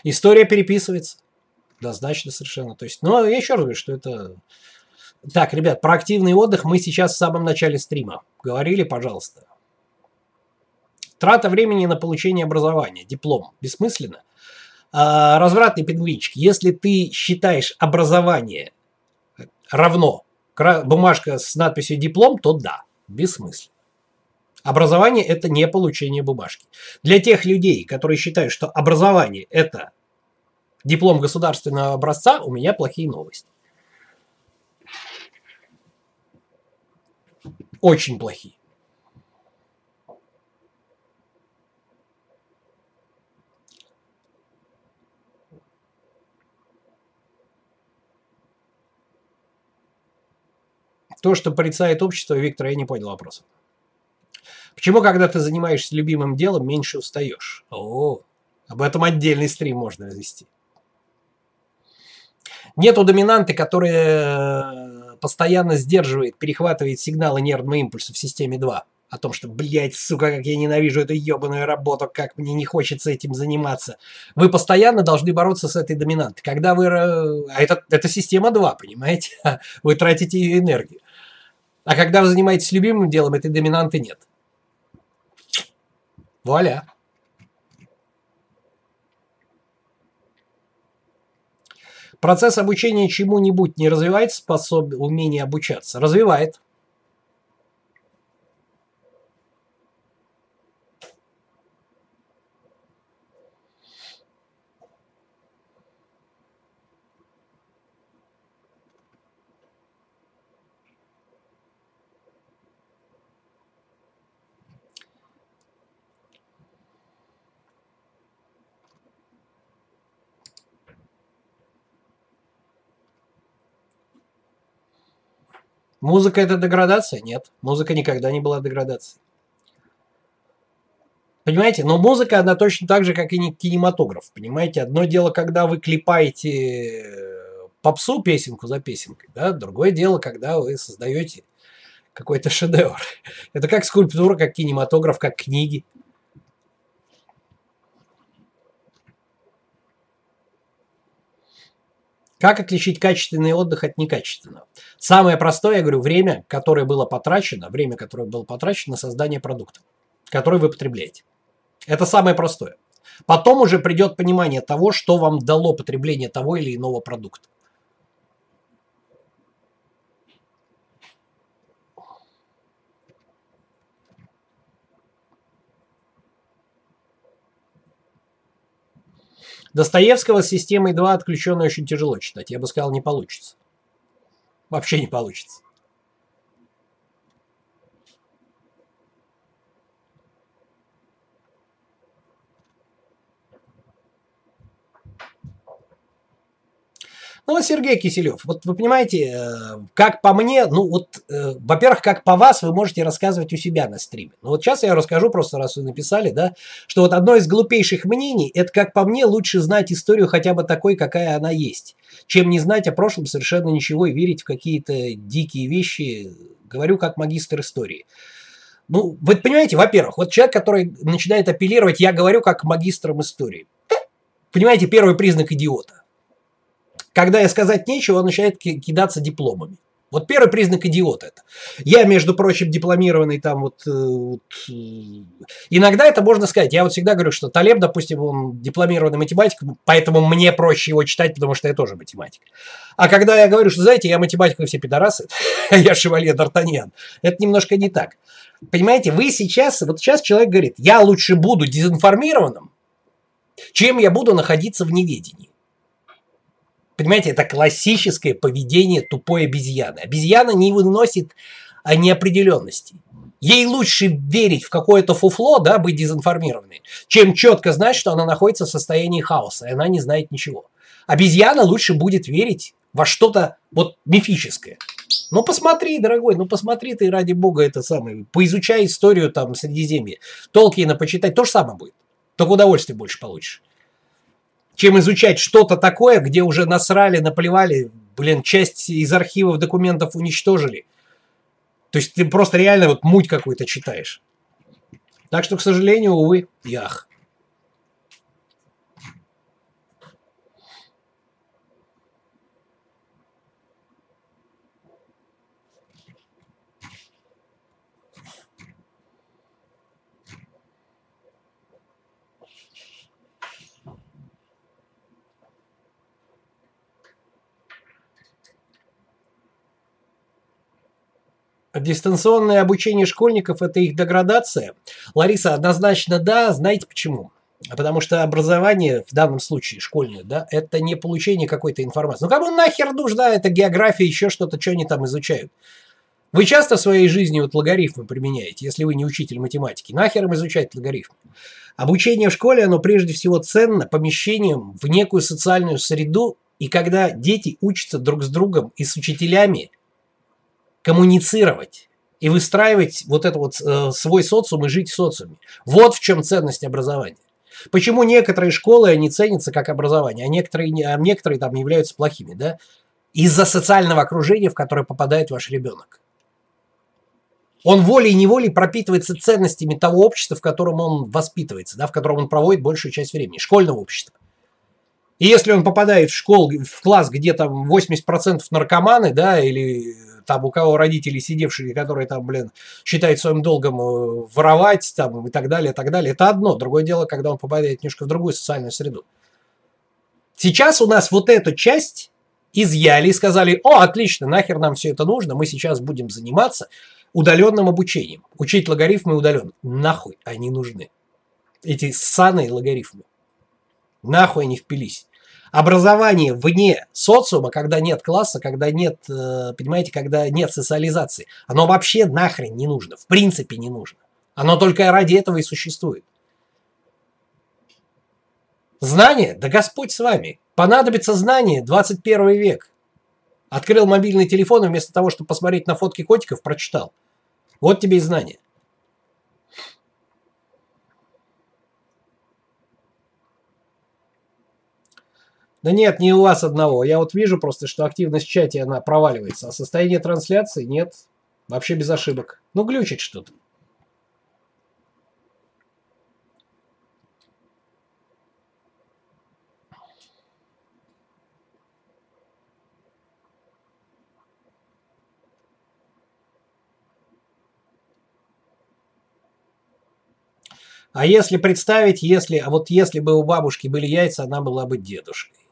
История переписывается. Однозначно совершенно. То есть, но я еще раз говорю, что это так, ребят, про активный отдых мы сейчас в самом начале стрима. Говорили, пожалуйста. Трата времени на получение образования, диплом. Бессмысленно. А, развратный пингвинчик. Если ты считаешь образование равно бумажка с надписью диплом, то да, бессмысленно. Образование – это не получение бумажки. Для тех людей, которые считают, что образование – это диплом государственного образца, у меня плохие новости. Очень плохие. То, что порицает общество, Виктор, я не понял вопроса. Почему, когда ты занимаешься любимым делом, меньше устаешь? О, об этом отдельный стрим можно развести. Нету доминанты, которая э, постоянно сдерживает, перехватывает сигналы нервного импульса в системе 2. О том, что, блядь, сука, как я ненавижу эту ебаную работу, как мне не хочется этим заниматься. Вы постоянно должны бороться с этой доминантой. Когда вы... Э, а это, это система 2, понимаете? Вы тратите энергию. А когда вы занимаетесь любимым делом, этой доминанты нет. Вуаля. Процесс обучения чему-нибудь не развивает способ... умение обучаться? Развивает. Музыка это деградация? Нет. Музыка никогда не была деградацией. Понимаете? Но музыка, она точно так же, как и кинематограф. Понимаете? Одно дело, когда вы клепаете э, попсу песенку за песенкой, да? Другое дело, когда вы создаете какой-то шедевр. Это как скульптура, как кинематограф, как книги. Как отличить качественный отдых от некачественного? Самое простое, я говорю, время, которое было потрачено, время, которое было потрачено на создание продукта, который вы потребляете. Это самое простое. Потом уже придет понимание того, что вам дало потребление того или иного продукта. Достоевского с системой 2 отключенно очень тяжело читать. Я бы сказал, не получится. Вообще не получится. Ну вот Сергей Киселев, вот вы понимаете, э, как по мне, ну вот, э, во-первых, как по вас вы можете рассказывать у себя на стриме. Ну вот сейчас я расскажу просто, раз вы написали, да, что вот одно из глупейших мнений, это как по мне лучше знать историю хотя бы такой, какая она есть, чем не знать о прошлом совершенно ничего и верить в какие-то дикие вещи, говорю как магистр истории. Ну, вы понимаете, во-первых, вот человек, который начинает апеллировать, я говорю как магистром истории. Понимаете, первый признак идиота когда я сказать нечего, он начинает кидаться дипломами. Вот первый признак идиота это. Я, между прочим, дипломированный там вот, э, вот... Э, иногда это можно сказать. Я вот всегда говорю, что Талеб, допустим, он дипломированный математик, поэтому мне проще его читать, потому что я тоже математик. А когда я говорю, что, знаете, я математик, вы все пидорасы, я шевалье Д'Артаньян, это немножко не так. Понимаете, вы сейчас, вот сейчас человек говорит, я лучше буду дезинформированным, чем я буду находиться в неведении. Понимаете, это классическое поведение тупой обезьяны. Обезьяна не выносит а, неопределенности. Ей лучше верить в какое-то фуфло, да, быть дезинформированной, чем четко знать, что она находится в состоянии хаоса, и она не знает ничего. Обезьяна лучше будет верить во что-то вот мифическое. Ну посмотри, дорогой, ну посмотри ты, ради бога, это самое, поизучай историю там Средиземья. Толкина почитай, то же самое будет. Только удовольствие больше получишь чем изучать что-то такое, где уже насрали, наплевали, блин, часть из архивов документов уничтожили. То есть ты просто реально вот муть какую-то читаешь. Так что, к сожалению, увы, ях. дистанционное обучение школьников – это их деградация? Лариса, однозначно да. Знаете почему? Потому что образование, в данном случае школьное, да, это не получение какой-то информации. Ну кому нахер нужна эта география, еще что-то, что они там изучают? Вы часто в своей жизни вот логарифмы применяете, если вы не учитель математики. Нахер им изучать логарифмы? Обучение в школе, оно прежде всего ценно помещением в некую социальную среду, и когда дети учатся друг с другом и с учителями, коммуницировать и выстраивать вот это вот э, свой социум и жить в социуме. Вот в чем ценность образования. Почему некоторые школы, они ценятся как образование, а некоторые, а некоторые там являются плохими, да? Из-за социального окружения, в которое попадает ваш ребенок. Он волей и неволей пропитывается ценностями того общества, в котором он воспитывается, да, в котором он проводит большую часть времени, школьного общества. И если он попадает в школу, в класс, где там 80% наркоманы, да, или там у кого родители сидевшие, которые там, блин, считают своим долгом э, воровать там и так далее, и так далее, это одно. Другое дело, когда он попадает немножко в другую социальную среду. Сейчас у нас вот эту часть изъяли и сказали, о, отлично, нахер нам все это нужно, мы сейчас будем заниматься удаленным обучением. Учить логарифмы удаленно. Нахуй они нужны. Эти ссаные логарифмы. Нахуй они впились образование вне социума, когда нет класса, когда нет, э, понимаете, когда нет социализации, оно вообще нахрен не нужно, в принципе не нужно. Оно только ради этого и существует. Знание? Да Господь с вами. Понадобится знание, 21 век. Открыл мобильный телефон и вместо того, чтобы посмотреть на фотки котиков, прочитал. Вот тебе и знание. Да нет, не у вас одного. Я вот вижу просто, что активность в чате, она проваливается. А состояние трансляции нет. Вообще без ошибок. Ну, глючит что-то. А если представить, если, а вот если бы у бабушки были яйца, она была бы дедушкой.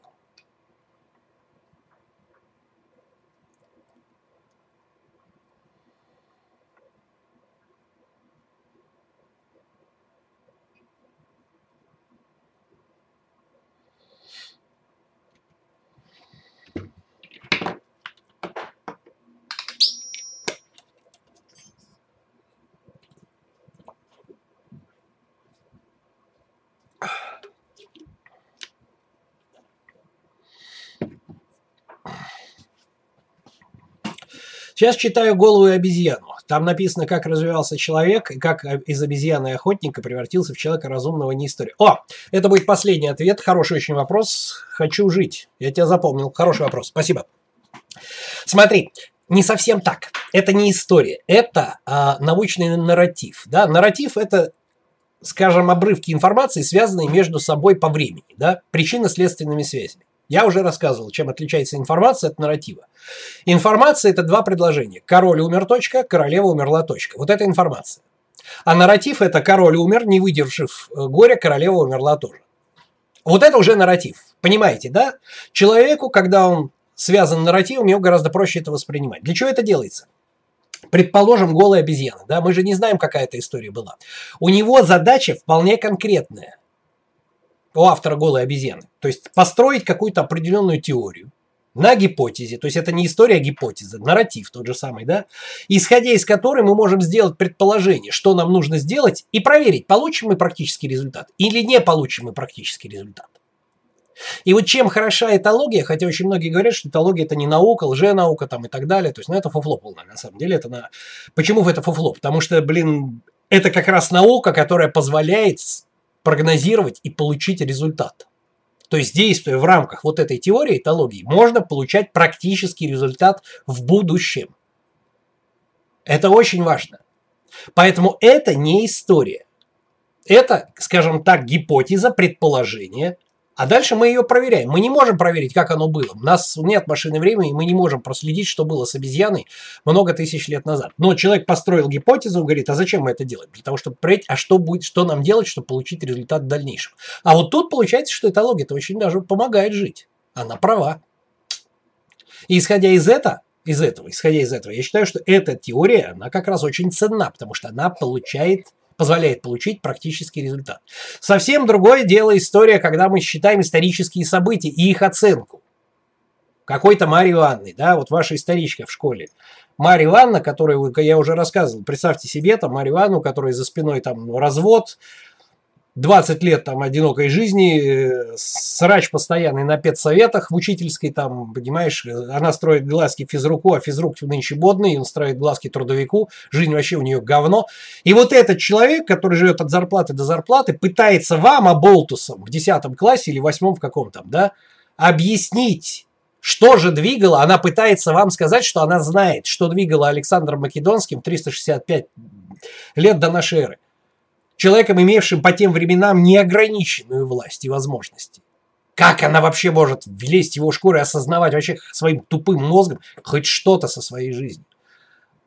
Сейчас читаю «Голову и обезьяну». Там написано, как развивался человек и как из обезьяны охотника превратился в человека разумного не история. О, это будет последний ответ. Хороший очень вопрос. Хочу жить. Я тебя запомнил. Хороший вопрос. Спасибо. Смотри, не совсем так. Это не история. Это а, научный нарратив. Да? Нарратив – это скажем, обрывки информации, связанные между собой по времени, да, причинно-следственными связями. Я уже рассказывал, чем отличается информация от нарратива. Информация – это два предложения. Король умер, точка, королева умерла, точка. Вот это информация. А нарратив – это король умер, не выдержав э, горя, королева умерла тоже. Вот это уже нарратив. Понимаете, да? Человеку, когда он связан нарративом, ему гораздо проще это воспринимать. Для чего это делается? Предположим, голая обезьяна, да, мы же не знаем, какая эта история была. У него задача вполне конкретная у автора голой обезьяны. То есть построить какую-то определенную теорию на гипотезе, то есть это не история, а гипотеза, нарратив тот же самый, да, исходя из которой мы можем сделать предположение, что нам нужно сделать, и проверить, получим мы практический результат или не получим мы практический результат. И вот чем хороша этология, хотя очень многие говорят, что этология это не наука, лженаука там и так далее, то есть, ну, это фуфло полное, на самом деле, это на... Почему это фуфло? Потому что, блин, это как раз наука, которая позволяет прогнозировать и получить результат. То есть, действуя в рамках вот этой теории этологии, можно получать практический результат в будущем. Это очень важно. Поэтому это не история. Это, скажем так, гипотеза, предположение, а дальше мы ее проверяем. Мы не можем проверить, как оно было. У нас нет машины времени, и мы не можем проследить, что было с обезьяной много тысяч лет назад. Но человек построил гипотезу, говорит, а зачем мы это делаем? Для того, чтобы проверить, а что будет, что нам делать, чтобы получить результат в дальнейшем. А вот тут получается, что этология это очень даже помогает жить. Она права. И исходя из этого, из этого, исходя из этого, я считаю, что эта теория, она как раз очень ценна, потому что она получает позволяет получить практический результат. Совсем другое дело история, когда мы считаем исторические события и их оценку. Какой-то Марьи Ивановны, да, вот ваша историчка в школе. Марья Ивановна, которую я уже рассказывал, представьте себе там Марью Ивановну, которая за спиной там развод, 20 лет там одинокой жизни, э, срач постоянный на педсоветах в учительской, там, понимаешь, она строит глазки физруку, а физрук нынче бодный, он строит глазки трудовику, жизнь вообще у нее говно. И вот этот человек, который живет от зарплаты до зарплаты, пытается вам, оболтусом, в 10 классе или 8 в каком там, да, объяснить, что же двигало, она пытается вам сказать, что она знает, что двигало Александром Македонским 365 лет до нашей эры человеком, имевшим по тем временам неограниченную власть и возможности. Как она вообще может влезть в его шкуру и осознавать вообще своим тупым мозгом хоть что-то со своей жизнью?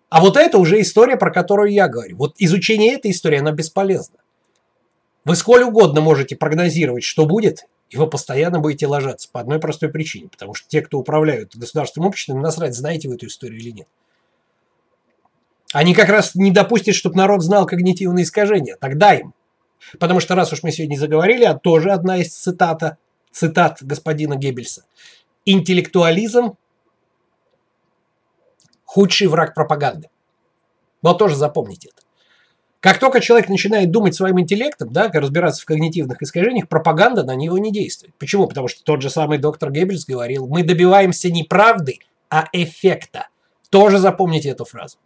А вот это уже история, про которую я говорю. Вот изучение этой истории, она бесполезна. Вы сколь угодно можете прогнозировать, что будет, и вы постоянно будете ложаться по одной простой причине. Потому что те, кто управляют государственным обществом, насрать, знаете вы эту историю или нет. Они как раз не допустят, чтобы народ знал когнитивные искажения. Тогда им. Потому что раз уж мы сегодня заговорили, а тоже одна из цитата, цитат господина Геббельса. Интеллектуализм – худший враг пропаганды. Вот тоже запомните это. Как только человек начинает думать своим интеллектом, да, разбираться в когнитивных искажениях, пропаганда на него не действует. Почему? Потому что тот же самый доктор Геббельс говорил, мы добиваемся не правды, а эффекта. Тоже запомните эту фразу.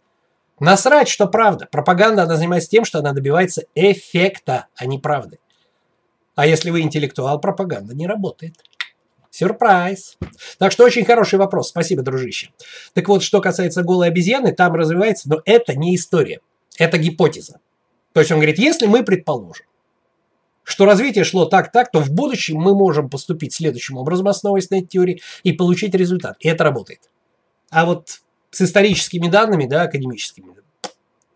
Насрать, что правда. Пропаганда, она занимается тем, что она добивается эффекта, а не правды. А если вы интеллектуал, пропаганда не работает. Сюрприз. Так что очень хороший вопрос. Спасибо, дружище. Так вот, что касается голой обезьяны, там развивается, но это не история. Это гипотеза. То есть он говорит, если мы предположим, что развитие шло так-так, то в будущем мы можем поступить следующим образом, основываясь на этой теории, и получить результат. И это работает. А вот с историческими данными, да, академическими.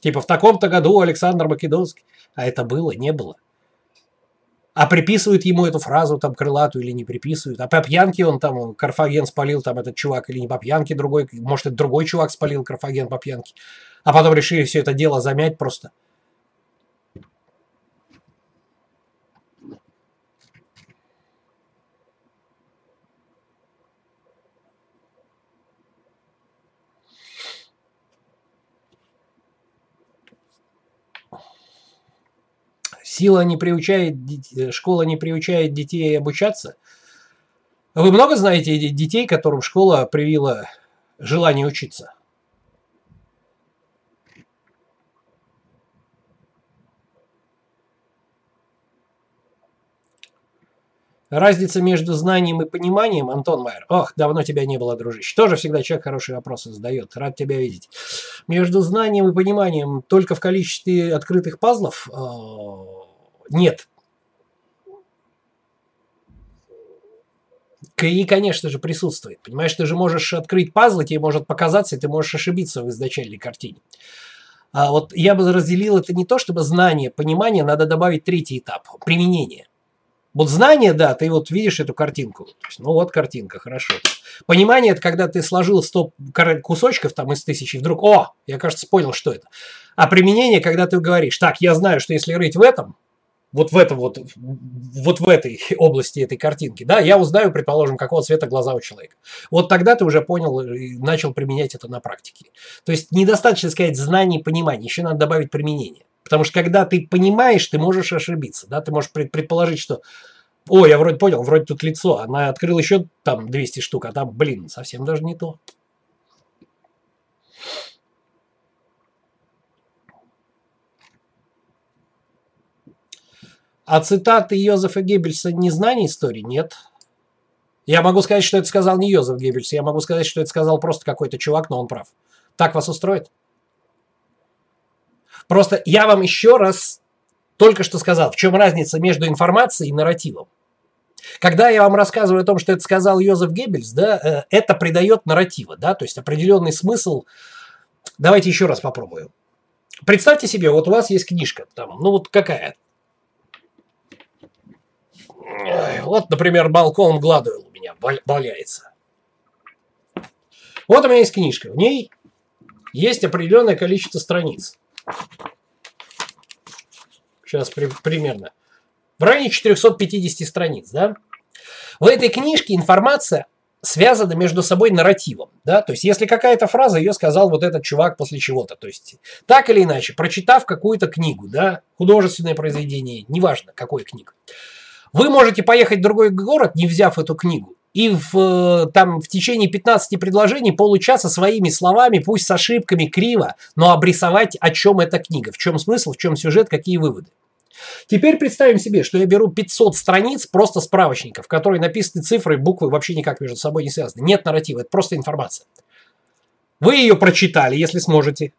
Типа в таком-то году Александр Македонский. А это было, не было. А приписывают ему эту фразу там крылатую или не приписывают. А по пьянке он там, Карфаген спалил там этот чувак или не по пьянке другой. Может, это другой чувак спалил Карфаген по пьянке. А потом решили все это дело замять просто. Сила не приучает, э, школа не приучает детей обучаться. Вы много знаете детей, которым школа привила желание учиться? Разница между знанием и пониманием, Антон Майер. Ох, давно тебя не было, дружище. Тоже всегда человек хорошие вопросы задает. Рад тебя видеть. Между знанием и пониманием только в количестве открытых пазлов э, нет. И, конечно же, присутствует. Понимаешь, ты же можешь открыть пазлы, тебе может показаться, и ты можешь ошибиться в изначальной картине. А вот я бы разделил это не то, чтобы знание, понимание, надо добавить третий этап – применение. Вот знание, да, ты вот видишь эту картинку. Ну вот картинка, хорошо. Понимание – это когда ты сложил 100 кусочков там из тысячи, и вдруг, о, я, кажется, понял, что это. А применение, когда ты говоришь, так, я знаю, что если рыть в этом, вот в этом вот, вот в этой области этой картинки, да, я узнаю, предположим, какого цвета глаза у человека. Вот тогда ты уже понял и начал применять это на практике. То есть недостаточно сказать знание и понимание, еще надо добавить применение. Потому что когда ты понимаешь, ты можешь ошибиться, да, ты можешь предположить, что о, я вроде понял, вроде тут лицо, она открыла еще там 200 штук, а там, блин, совсем даже не то. А цитаты Йозефа Геббельса не знание истории? Нет. Я могу сказать, что это сказал не Йозеф Геббельс, я могу сказать, что это сказал просто какой-то чувак, но он прав. Так вас устроит? Просто я вам еще раз только что сказал, в чем разница между информацией и нарративом. Когда я вам рассказываю о том, что это сказал Йозеф Геббельс, да, э, это придает нарратива, да, то есть определенный смысл. Давайте еще раз попробую. Представьте себе, вот у вас есть книжка, там, ну вот какая, вот, например, балкон Гладуэлл у меня валяется. Вот у меня есть книжка. В ней есть определенное количество страниц. Сейчас при, примерно. В районе 450 страниц, да? В этой книжке информация связаны между собой нарративом. Да? То есть, если какая-то фраза, ее сказал вот этот чувак после чего-то. То есть, так или иначе, прочитав какую-то книгу, да, художественное произведение, неважно, какой книгу, вы можете поехать в другой город, не взяв эту книгу, и в, там, в течение 15 предложений получаса своими словами, пусть с ошибками, криво, но обрисовать, о чем эта книга, в чем смысл, в чем сюжет, какие выводы. Теперь представим себе, что я беру 500 страниц просто справочников, которые написаны цифры буквы вообще никак между собой не связаны. Нет нарратива, это просто информация. Вы ее прочитали, если сможете.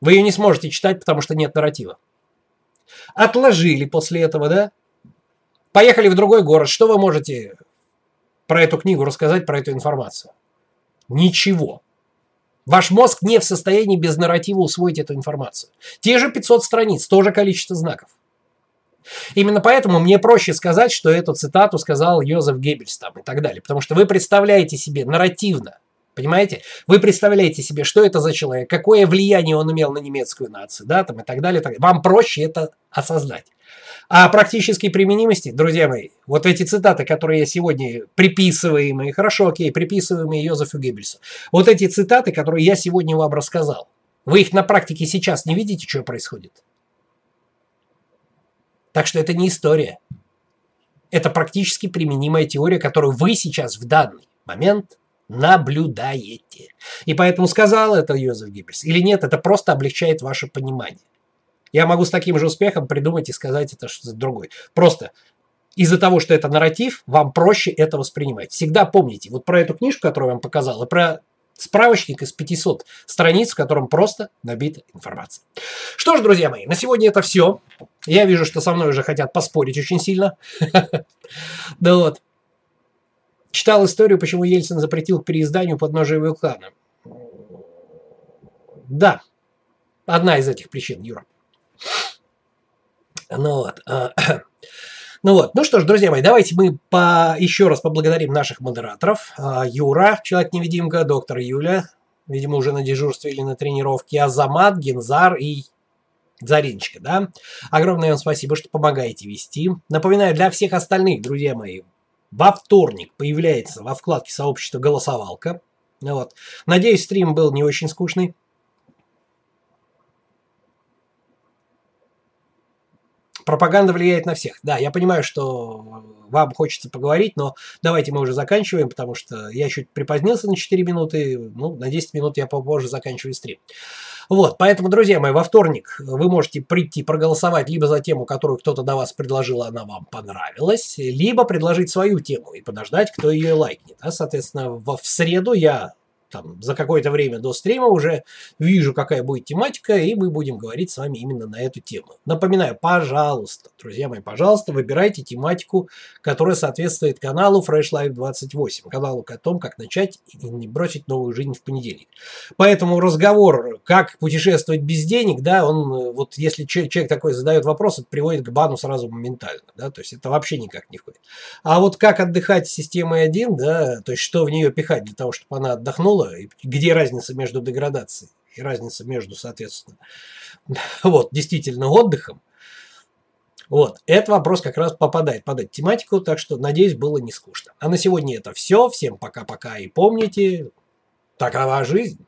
Вы ее не сможете читать, потому что нет нарратива. Отложили после этого, да? Поехали в другой город. Что вы можете про эту книгу рассказать, про эту информацию? Ничего. Ваш мозг не в состоянии без нарратива усвоить эту информацию. Те же 500 страниц, тоже количество знаков. Именно поэтому мне проще сказать, что эту цитату сказал Йозеф Геббельс там и так далее. Потому что вы представляете себе нарративно, понимаете? Вы представляете себе, что это за человек, какое влияние он имел на немецкую нацию, да, там и так далее. Так далее. Вам проще это осознать. А практической применимости, друзья мои, вот эти цитаты, которые я сегодня приписываемые, хорошо, окей, приписываемые Йозефу Геббельсу, вот эти цитаты, которые я сегодня вам рассказал, вы их на практике сейчас не видите, что происходит? Так что это не история. Это практически применимая теория, которую вы сейчас в данный момент наблюдаете. И поэтому сказал это Йозеф Гиббельс. Или нет, это просто облегчает ваше понимание. Я могу с таким же успехом придумать и сказать это что-то другое. Просто из-за того, что это нарратив, вам проще это воспринимать. Всегда помните, вот про эту книжку, которую я вам показал, и про Справочник из 500 страниц, в котором просто набита информация. Что ж, друзья мои, на сегодня это все. Я вижу, что со мной уже хотят поспорить очень сильно. Да вот. Читал историю, почему Ельцин запретил переизданию подножия вулкана. Да, одна из этих причин, Юра. Ну вот. А, Ну вот, ну что ж, друзья мои, давайте мы по... еще раз поблагодарим наших модераторов. А, Юра, Человек-невидимка, доктор Юля, видимо, уже на дежурстве или на тренировке, Азамат, Гензар и Заринчика, да? Огромное вам спасибо, что помогаете вести. Напоминаю, для всех остальных, друзья мои, во вторник появляется во вкладке сообщества голосовалка. Вот. Надеюсь, стрим был не очень скучный. Пропаганда влияет на всех. Да, я понимаю, что вам хочется поговорить, но давайте мы уже заканчиваем, потому что я чуть припозднился на 4 минуты, ну, на 10 минут я попозже заканчиваю стрим. Вот, поэтому, друзья мои, во вторник вы можете прийти проголосовать либо за тему, которую кто-то до вас предложил, она вам понравилась, либо предложить свою тему и подождать, кто ее лайкнет. А, соответственно, в, среду я там, за какое-то время до стрима уже вижу, какая будет тематика, и мы будем говорить с вами именно на эту тему. Напоминаю, пожалуйста, друзья мои, пожалуйста, выбирайте тематику, которая соответствует каналу Fresh Life 28, каналу о том, как начать и не бросить новую жизнь в понедельник. Поэтому разговор, как путешествовать без денег, да, он, вот если человек такой задает вопрос, это приводит к бану сразу моментально, да, то есть это вообще никак не входит. А вот как отдыхать с системой 1, да, то есть что в нее пихать для того, чтобы она отдохнула, было, где разница между деградацией и разница между, соответственно, вот, действительно отдыхом, вот, этот вопрос как раз попадает под эту тематику, так что, надеюсь, было не скучно. А на сегодня это все. Всем пока-пока и помните, такова жизнь.